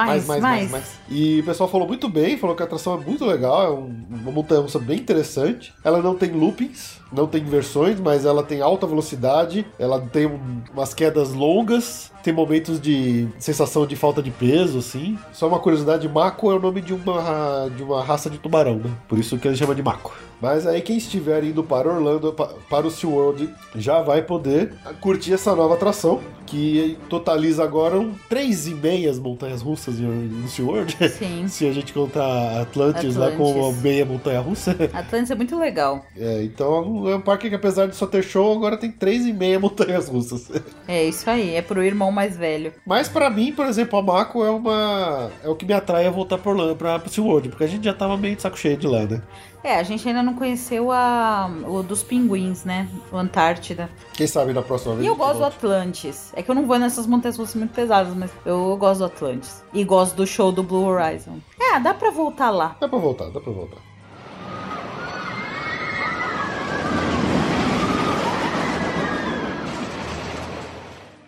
Mais, mais, mais.
E o pessoal falou muito bem, falou que a atração é muito legal, é um- uma montanha-russa bem interessante. Ela não tem loopings, não tem inversões, mas ela tem alta velocidade, ela tem um- umas quedas longas, tem momentos de sensação de falta de peso, assim. Só uma curiosidade, Mako é o nome de uma, de uma raça de tubarão, né? Por isso que ele chama de Mako. Mas aí quem estiver indo para Orlando, pa- para o SeaWorld, já vai poder curtir essa nova atração, que totaliza agora um 3,5 montanhas russas no SeaWorld.
Sim.
Se a gente contar Atlantis, lá com uma
Atlantis.
meia montanha russa.
Atlantis é muito legal.
É, então é um parque que apesar de só ter show, agora tem três e meia montanhas russas.
É isso aí. É pro irmão mais velho.
Mas pra mim, por exemplo, a Mako é uma. é o que me atrai a voltar por Orlando, pra, SeaWorld, porque a gente já tava meio de saco cheio de lá, né?
É, a gente ainda não conheceu a, o dos pinguins, né? O Antártida.
Quem sabe na próxima vez.
E eu gosto do. Atlantis. É que eu não vou nessas montanhas russas muito pesadas, mas eu gosto do Atlantis. E gosto do show do Blue Horizon. É, dá pra voltar lá.
Dá pra voltar, dá pra voltar.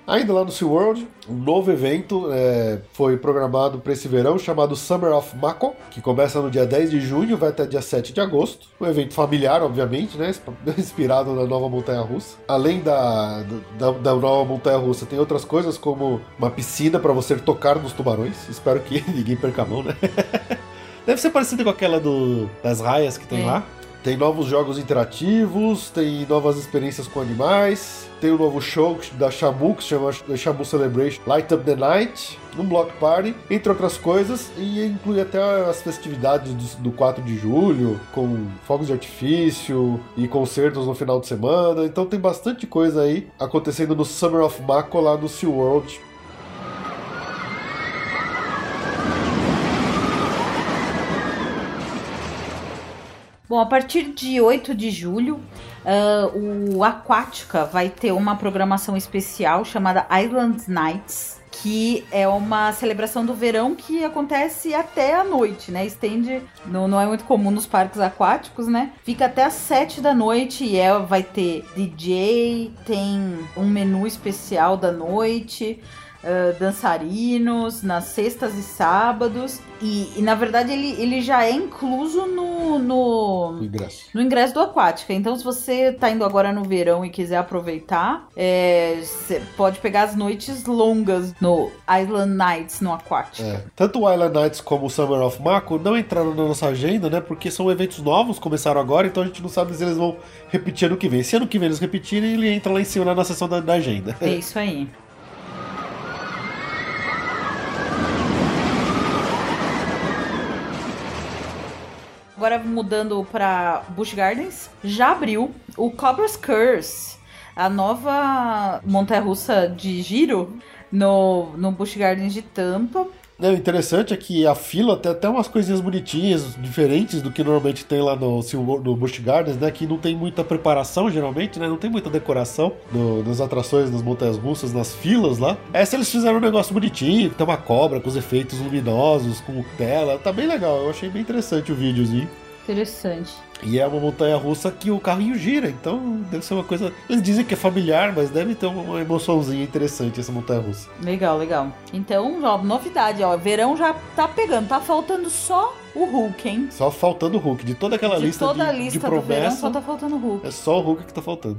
Ainda lá no SeaWorld, um novo evento é, foi programado para esse verão chamado Summer of Mako, que começa no dia 10 de junho, vai até dia 7 de agosto. Um evento familiar, obviamente, né? Inspirado na nova montanha russa. Além da, da, da nova montanha russa, tem outras coisas como uma piscina para você tocar nos tubarões. Espero que ninguém perca a mão, né? Deve ser parecida com aquela do, das raias que tem
É.
lá. Tem novos jogos interativos, tem novas experiências com animais, tem um novo show da Shamu, que se chama Shamu Celebration Light Up the Night, um block party, entre outras coisas, e inclui até as festividades do, do 4 de julho, com fogos de artifício e concertos no final de semana. Então tem bastante coisa aí acontecendo no Summer of Mako lá no SeaWorld.
Bom, a partir de 8 de julho, ah, o Aquática vai ter uma programação especial chamada Island Nights, que é uma celebração do verão que acontece até a noite, né? Estende, não, não é muito comum nos parques aquáticos, né? Fica até às 7 da noite e é, vai ter DJ, tem um menu especial da noite. Dançarinos nas sextas e sábados e, e, na verdade ele, ele já é incluso no, no,
O ingresso.
no ingresso do Aquática. Então, se você tá indo agora no verão e quiser aproveitar, é, você pode pegar as noites longas no Island Nights no Aquática.
É. Tanto o Island Nights como o Summer of Mako não entraram na nossa agenda, né? Porque são eventos novos, começaram agora, então a gente não sabe se eles vão repetir ano que vem. Se ano que vem eles repetirem, ele entra lá em cima na nossa sessão da, da agenda.
É isso aí. Agora mudando para Busch Gardens, já abriu o Cobra's Curse, a nova montanha-russa de giro no, no Busch Gardens de Tampa.
Não, o interessante é que a fila tem até umas coisinhas bonitinhas, diferentes do que normalmente tem lá no, no Busch Gardens, né? Que não tem muita preparação, geralmente, né? Não tem muita decoração no- nas atrações, nas montanhas russas, nas filas lá. Essa eles fizeram um negócio bonitinho, tem uma cobra com os efeitos luminosos, com tela. Tá bem legal, eu achei bem interessante o videozinho.
Interessante.
E é uma montanha russa que o carrinho gira, então deve ser uma coisa. Eles dizem que é familiar, mas deve ter uma emoçãozinha interessante essa montanha russa.
Legal, legal. Então, ó, novidade, ó. Verão já tá pegando. Tá faltando só o Hulk, hein?
Só faltando o Hulk. De toda aquela
de
lista
toda
de,
a
de
lista do verão,
promessa,
só tá faltando o Hulk.
é só o Hulk que tá faltando.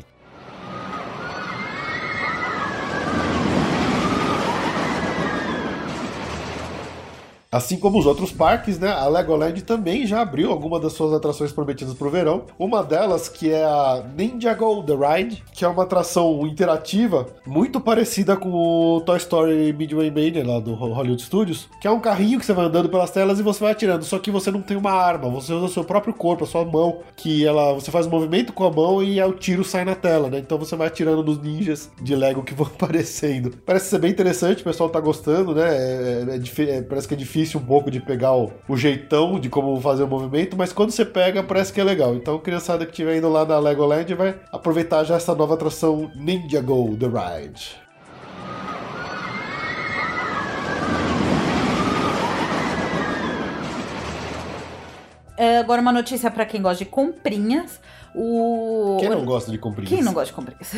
Assim como os outros parques, né? A Legoland também já abriu alguma das suas atrações prometidas para o verão. Uma delas que é a Ninjago The Ride, que é uma atração interativa muito parecida com o Toy Story Midway Mania lá do Hollywood Studios, que é um carrinho que você vai andando pelas telas e você vai atirando, só que você não tem uma arma, você usa o seu próprio corpo, a sua mão, que ela você faz um movimento com a mão e o tiro sai na tela, né? Então você vai atirando nos ninjas de Lego que vão aparecendo. Parece ser bem interessante, o pessoal tá gostando, né? É- é difi- é- parece que é difícil um pouco de pegar o, o jeitão de como fazer o movimento, mas quando você pega, parece que é legal. Então, criançada que estiver indo lá na Legoland vai aproveitar já essa nova atração Ninjago The Ride.
É, agora uma notícia pra quem gosta de comprinhas. O...
Quem não gosta de comprinhas?
Quem não gosta de comprinhas?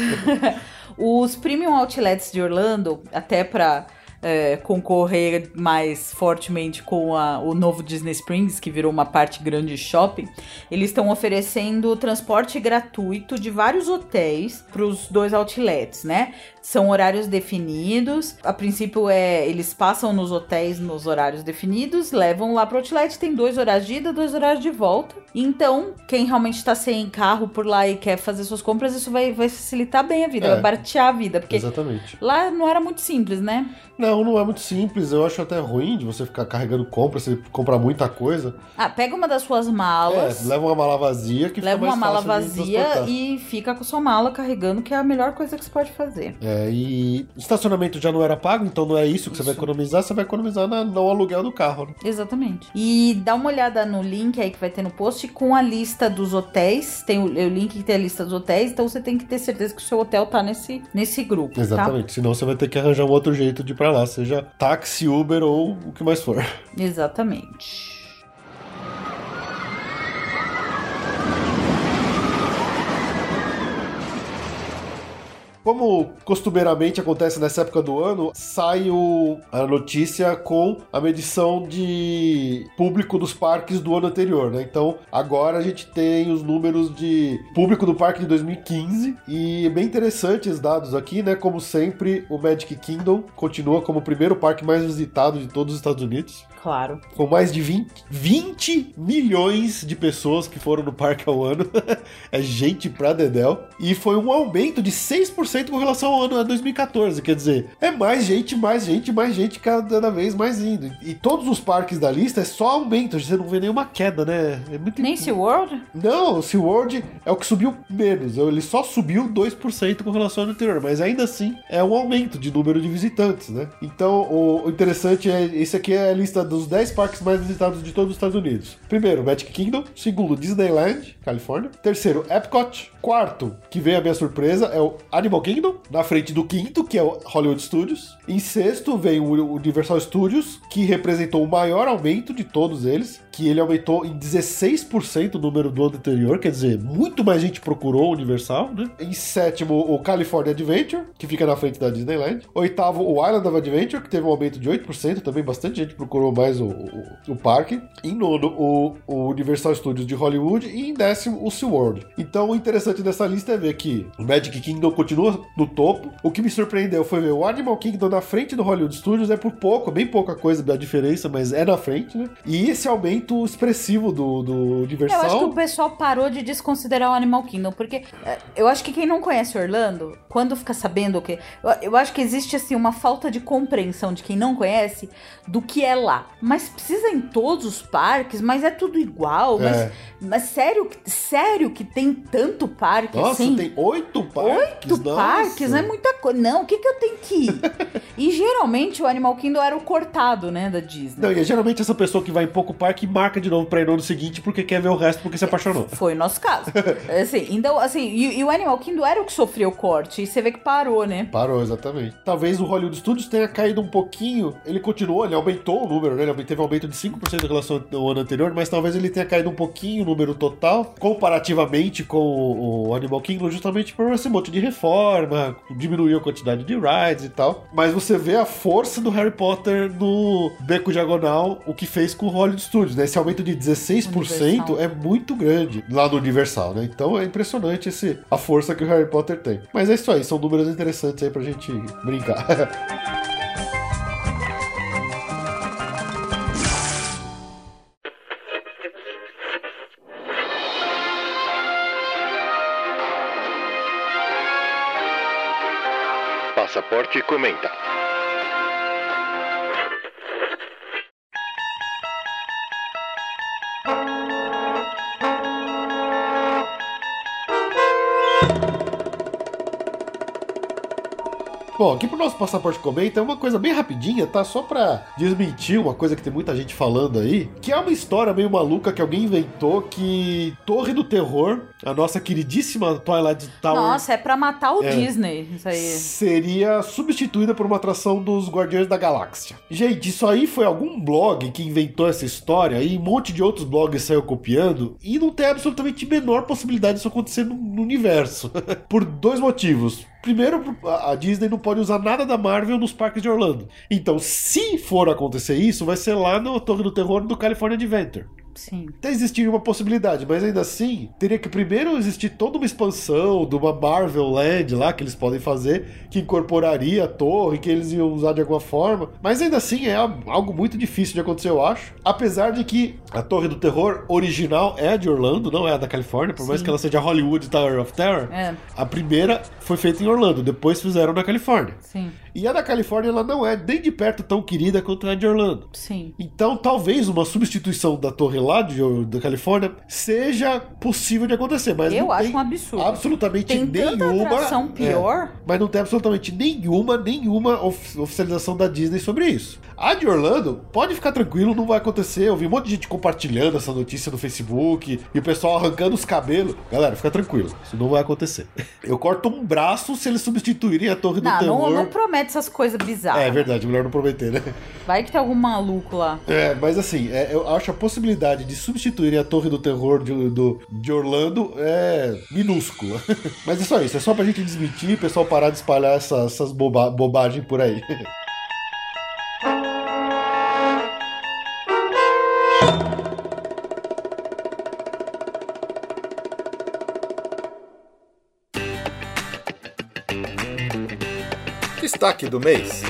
Os Premium Outlets de Orlando, até pra é, concorrer mais fortemente com a- o novo Disney Springs, que virou uma parte grande de shopping, eles estão oferecendo transporte gratuito de vários hotéis para os dois outlets, né? São horários definidos. A princípio é eles passam nos hotéis nos horários definidos, levam lá pro outlet, tem dois horários de ida, dois horários de volta. Então, quem realmente está sem carro por lá e quer fazer suas compras, isso vai, vai facilitar bem a vida,
É.
vai baratear a vida, porque
Exatamente.
lá não era muito simples, né?
Não, não é muito simples. Eu acho até ruim de você ficar carregando compra, você comprar muita coisa.
Ah, pega uma das suas malas.
É, leva uma mala vazia que
Leva uma mala vazia e fica com sua mala carregando, que é a melhor coisa que você pode fazer.
É, e estacionamento já não era pago, então não é isso que você vai
Isso.
economizar, você vai economizar na, no aluguel do carro. Né?
Exatamente. E dá uma olhada no link aí que vai ter no post com a lista dos hotéis. Tem o, o link que tem a lista dos hotéis, então você tem que ter certeza que o seu hotel tá nesse, nesse grupo. Tá?
Exatamente, senão você vai ter que arranjar um outro jeito de ir pra lá, seja táxi, Uber ou o que mais for.
Exatamente.
Como costumeiramente acontece nessa época do ano, sai o- a notícia com a medição de público dos parques do ano anterior, né? Então, agora a gente tem os números de público do parque de 2015 e é bem interessante os dados aqui, né? Como sempre, o Magic Kingdom continua como o primeiro parque mais visitado de todos os Estados Unidos.
Claro.
Com mais de 20, 20 milhões de pessoas que foram no parque ao ano. é gente pra dedéu. E foi um aumento de 6% com relação ao ano a 2014. Quer dizer, é mais gente, mais gente, mais gente cada vez mais indo. E todos os parques da lista é só aumento. Você não vê nenhuma queda, né? É muito
Nem SeaWorld?
não, o SeaWorld é o que subiu menos. Ele só subiu 2% com relação ao anterior, mas ainda assim é um aumento de número de visitantes, né? Então, o interessante é, esse aqui é a lista dos 10 parques mais visitados de todos os Estados Unidos. Primeiro, Magic Kingdom. Segundo, Disneyland, Califórnia. Terceiro, Epcot. Quarto, que vem a minha surpresa, é o Animal Kingdom, na frente do quinto, que é o Hollywood Studios. Em sexto, vem o Universal Studios, que representou o maior aumento de todos eles, que ele aumentou em 16% o número do ano anterior, quer dizer, muito mais gente procurou o Universal, né? Em sétimo, o California Adventure, que fica na frente da Disneyland. Oitavo, o Island of Adventure, que teve um aumento de 8%, também bastante gente procurou mais o, o, o parque. Em nono, o, o Universal Studios de Hollywood. E em décimo, o SeaWorld. Então, o interessante dessa lista é ver que o Magic Kingdom continua no topo. O que me surpreendeu foi ver o Animal Kingdom na frente do Hollywood Studios, é por pouco, bem pouca coisa da diferença, mas é na frente, né? E esse aumento expressivo do, do
Eu
Universal.
acho que o pessoal parou de desconsiderar o Animal Kingdom, porque é, eu acho que quem não conhece Orlando, quando fica sabendo o que. Eu, eu acho que existe assim uma falta de compreensão de quem não conhece do que é lá. Mas precisa em todos os parques, mas é tudo igual. Mas,
É.
mas sério, sério que tem tanto parque
Nossa,
assim?
tem oito parques?
Oito
Nossa,
parques não é muita coisa. Não, o que, que eu tenho que ir? e geralmente o Animal Kingdom era o cortado, né, da Disney.
Não, e é geralmente essa pessoa que vai em pouco parque marca de novo pra ir no ano seguinte porque quer ver o resto porque se apaixonou.
Foi o nosso caso. assim, então, assim, e, e o Animal Kingdom era o que sofreu o corte. E você vê que parou, né?
Parou, exatamente. Talvez o Hollywood Studios tenha caído um pouquinho. Ele continuou, ele aumentou o número, né? Ele teve um aumento de 5% em relação ao ano anterior, mas talvez ele tenha caído um pouquinho o número total, comparativamente com o, Animal Kingdom, justamente por esse monte de reforma, diminuiu a quantidade de rides e tal. Mas você vê a força do Harry Potter no Beco Diagonal, o que fez com o Hollywood Studios, né? Esse aumento de 16%
Universal.
é muito grande lá no Universal, né? Então é impressionante esse, a força que o Harry Potter tem. Mas é isso aí, são números interessantes aí pra gente brincar.
Passaporte comenta.
Bom, aqui pro nosso passaporte comenta é uma coisa bem rapidinha, tá? Só pra desmentir uma coisa que tem muita gente falando aí, que é uma história meio maluca que alguém inventou que Torre do Terror, a nossa queridíssima Twilight Tower,
Nossa, é pra matar o
É.
Disney. Isso aí.
seria substituída por uma atração dos Guardiões da Galáxia. Gente, isso aí foi algum blog que inventou essa história e um monte de outros blogs saiu copiando e não tem absolutamente menor possibilidade disso acontecer no, no universo. por dois motivos. Primeiro, a Disney não pode usar nada da Marvel nos parques de Orlando. Então, se for acontecer isso, vai ser lá na Torre do Terror do California Adventure.
Sim.
Até existiria uma possibilidade, mas ainda assim, teria que primeiro existir toda uma expansão de uma Marvel Land lá que eles podem fazer, que incorporaria a torre, que eles iam usar de alguma forma. Mas ainda assim é algo muito difícil de acontecer, eu acho. Apesar de que a Torre do Terror original é a de Orlando, não é a da Califórnia, por mais
Sim.
que ela seja Hollywood Tower of Terror.
É.
A primeira foi feita em Orlando, depois fizeram na Califórnia.
Sim.
E a da Califórnia ela não é nem de perto tão querida quanto a de Orlando.
Sim.
Então, talvez uma substituição da torre lá de, da Califórnia seja possível de acontecer, mas
Eu
não
acho um absurdo.
absolutamente
Tem tanta
nenhuma.
atração pior.
É, mas não tem absolutamente nenhuma, nenhuma of- oficialização da Disney sobre isso. A de Orlando, pode ficar tranquilo, não vai acontecer. Eu vi um monte de gente compartilhando essa notícia no Facebook e o pessoal arrancando os cabelos. Galera, fica tranquilo, isso não vai acontecer. Eu corto um braço se eles substituírem a Torre do
Não,
Terror.
não, não promete essas coisas bizarras.
É verdade, melhor não prometer, né?
Vai que tem algum maluco lá.
É, mas assim, é, eu acho a possibilidade de substituírem a Torre do Terror de, do, de Orlando é minúscula. mas é só isso, é só pra gente desmentir, o pessoal parar de espalhar essa- essas boba bobagens por aí.
Destaque do mês.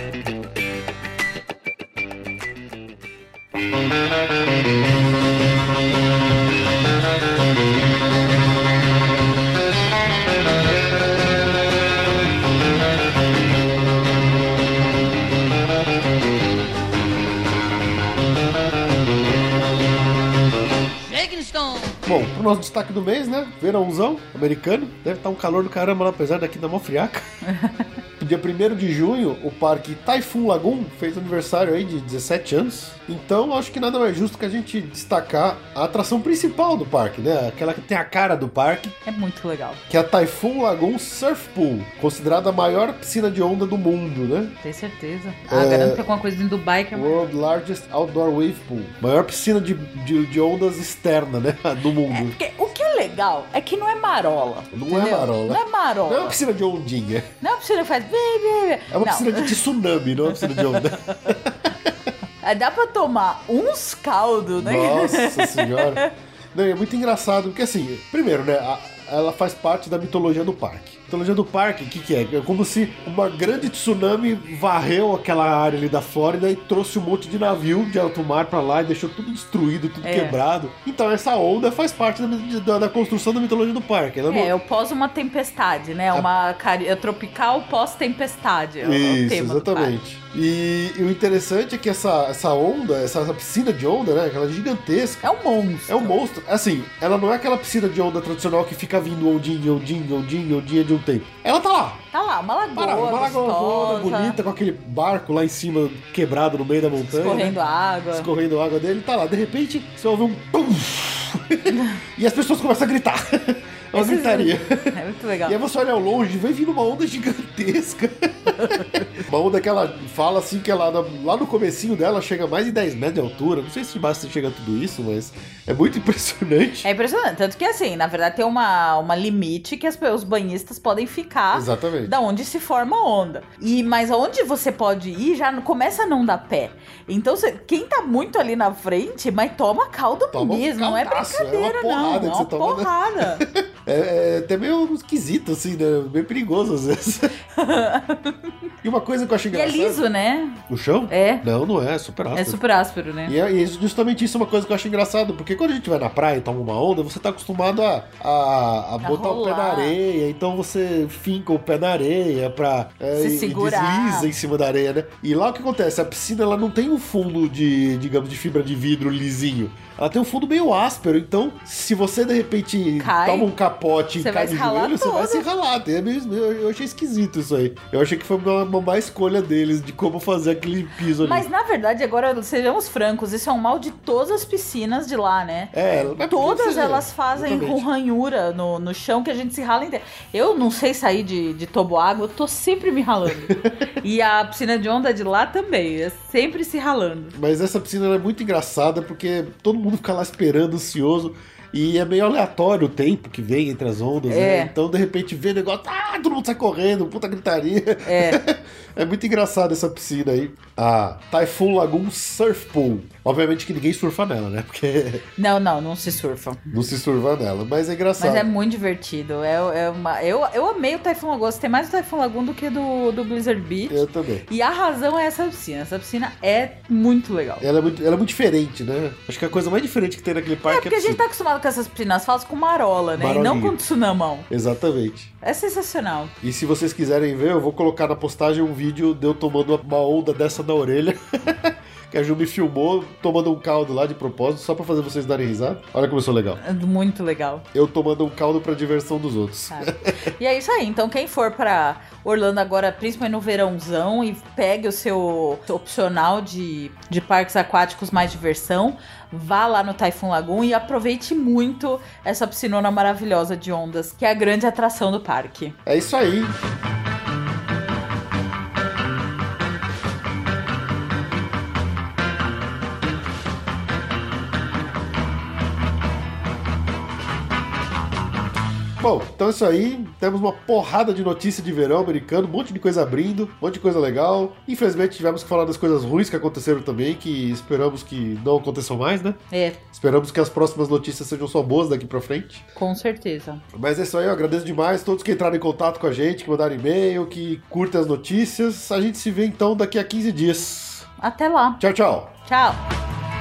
Bom, pro nosso destaque do mês, né? Verãozão americano. Deve estar um calor do caramba lá, apesar daqui da mó friaca. Dia 1 de junho, o parque Typhoon Lagoon fez aniversário aí de 17 anos. Então, acho que nada mais justo que a gente destacar a atração principal do parque, né? Aquela que tem a cara do parque,
É muito legal.
que é a Typhoon Lagoon Surf Pool, considerada a maior piscina de onda do mundo, né?
Tem certeza. Ah, garanto que alguma coisa em Dubai que é.
World Largest Outdoor Wave Pool. Maior piscina de, de, de ondas externa, né? Do mundo.
Porque o que é legal é que não é marola.
Não é
entendeu?
marola.
Não é marola.
Não é uma piscina de ondinha.
Não é uma piscina que faz.
É uma
não.
piscina de tsunami, não é uma piscina de onda.
É, Dá pra tomar uns caldos, né?
Nossa senhora. Não, é muito engraçado, porque assim, primeiro, né? ela faz parte da mitologia do parque. Mitologia do parque, o que, que é? É como se uma grande tsunami varreu aquela área ali da Flórida e trouxe um monte de navio de alto mar pra lá e deixou tudo destruído, tudo
É.
quebrado. Então essa onda faz parte da, da- da construção da mitologia do parque. Ela não-
É, eu pós uma tempestade, né? Uma é tropical pós-tempestade. é o
Isso, exatamente. E, e o interessante é que essa, essa onda, essa, essa piscina de onda, né? Aquela gigantesca.
É um monstro.
É um monstro. Assim, ela não é aquela piscina de onda tradicional que fica vindo ondinha, ondinha, ondinha, ondinha de um tempo. Ela tá lá.
Tá lá. uma lagoa.
Para, uma lagoa bonita, com aquele barco lá em cima, quebrado no meio da montanha.
Escorrendo
né?
água.
Escorrendo água dele, tá lá. De repente, você ouve um pum! e as pessoas começam a gritar. É uma
Esses-
gritaria.
É muito legal.
E aí você olha ao longe, vem vindo uma onda gigantesca. uma onda que ela fala assim que ela lá no comecinho dela chega a mais de 10 metros de altura. Não sei se basta chega tudo isso, mas é muito impressionante.
É impressionante. Tanto que, assim, na verdade tem uma, uma limite que as, os banhistas podem ficar
Exatamente.
da onde se forma a onda. E, mas aonde você pode ir já não- começa a não dar pé. Então, você- quem tá muito ali na frente, mas toma caldo
Toma um
mesmo. não é
caldaço, é uma
brincadeira,
porrada
não.
que
É
você
uma
toma, né? É, é até meio esquisito, assim, né? Bem perigoso às vezes. e uma coisa que eu achei
e é
engraçada.
liso, né?
O chão?
É.
Não, não é, é super áspero.
É super áspero, né?
E é e é justamente isso é uma coisa que eu acho engraçado, porque quando a gente vai na praia e toma uma onda, você tá acostumado a, a, a botar o pé na areia, então você finca o pé na areia pra é,
Se
e- e
segurar.
desliza em cima da areia, né? E lá o que acontece? A piscina ela não tem um fundo de, digamos, de fibra de vidro lisinho. Ela tem um fundo meio áspero, então se você de repente
Cai,
toma um capote e cai
ralar
joelho, você vai se ralar. É Eu achei esquisito isso aí. Eu achei que foi uma, uma má escolha deles de como fazer aquele piso ali.
Mas na verdade, agora sejamos francos, isso é um mal de todas as piscinas de lá, né?
É,
Todas elas fazem com ranhura no, no chão que a gente se rala inteiro. Eu não sei sair de, de toboágua, eu tô sempre me ralando. e a piscina de onda de lá também, é sempre se ralando.
Mas essa piscina é muito engraçada porque todo mundo fica lá esperando, ansioso. E é meio aleatório o tempo que vem entre as ondas, né?
É.
Então, de repente, vê o negócio, ah, todo mundo sai correndo, puta gritaria.
É.
É muito engraçado essa piscina aí. A Typhoon Lagoon Surf Pool. Obviamente que ninguém surfa nela, né? Porque
Não, não, não se surfa.
não se surfa nela. Mas é engraçado.
Mas é muito divertido. É, é uma, eu, eu amei o Typhoon Lagoon. Gostei mais do Typhoon Lagoon do que do, do Blizzard Beach.
Eu também.
E a razão é essa piscina. Essa piscina é muito legal.
Ela é, muito, ela é muito diferente, né? Acho que a coisa mais diferente que tem naquele
É
parque
porque
é
a gente
piscina.
tá acostumado essas piscinas falsas com marola, né? E não
Marolinha.
com tsunamão.
Exatamente.
É sensacional.
E se vocês quiserem ver, eu vou colocar na postagem um vídeo de eu tomando uma onda dessa na orelha. que a Ju me filmou tomando um caldo lá de propósito, só pra fazer vocês darem risada. Olha como eu sou legal.
É muito legal.
Eu tomando um caldo pra diversão dos outros.
E é isso aí. Então, quem for pra Orlando agora, principalmente no verãozão, e pegue o seu opcional de, de parques aquáticos mais diversão, vá lá no Typhoon Lagoon e aproveite muito essa piscinona maravilhosa de ondas, que é a grande atração do parque.
É isso aí. Bom, então é isso aí. Temos uma porrada de notícia de verão americano, um monte de coisa abrindo, um monte de coisa legal. Infelizmente tivemos que falar das coisas ruins que aconteceram também, que esperamos que não aconteçam mais, né?
É,
Esperamos que as próximas notícias sejam só boas daqui pra frente.
com certeza.
Mas é isso aí, eu agradeço demais todos que entraram em contato com a gente, que mandaram e-mail, que curtem as notícias. A gente se vê então daqui a 15 dias.
Até lá.
Tchau, tchau.
Tchau.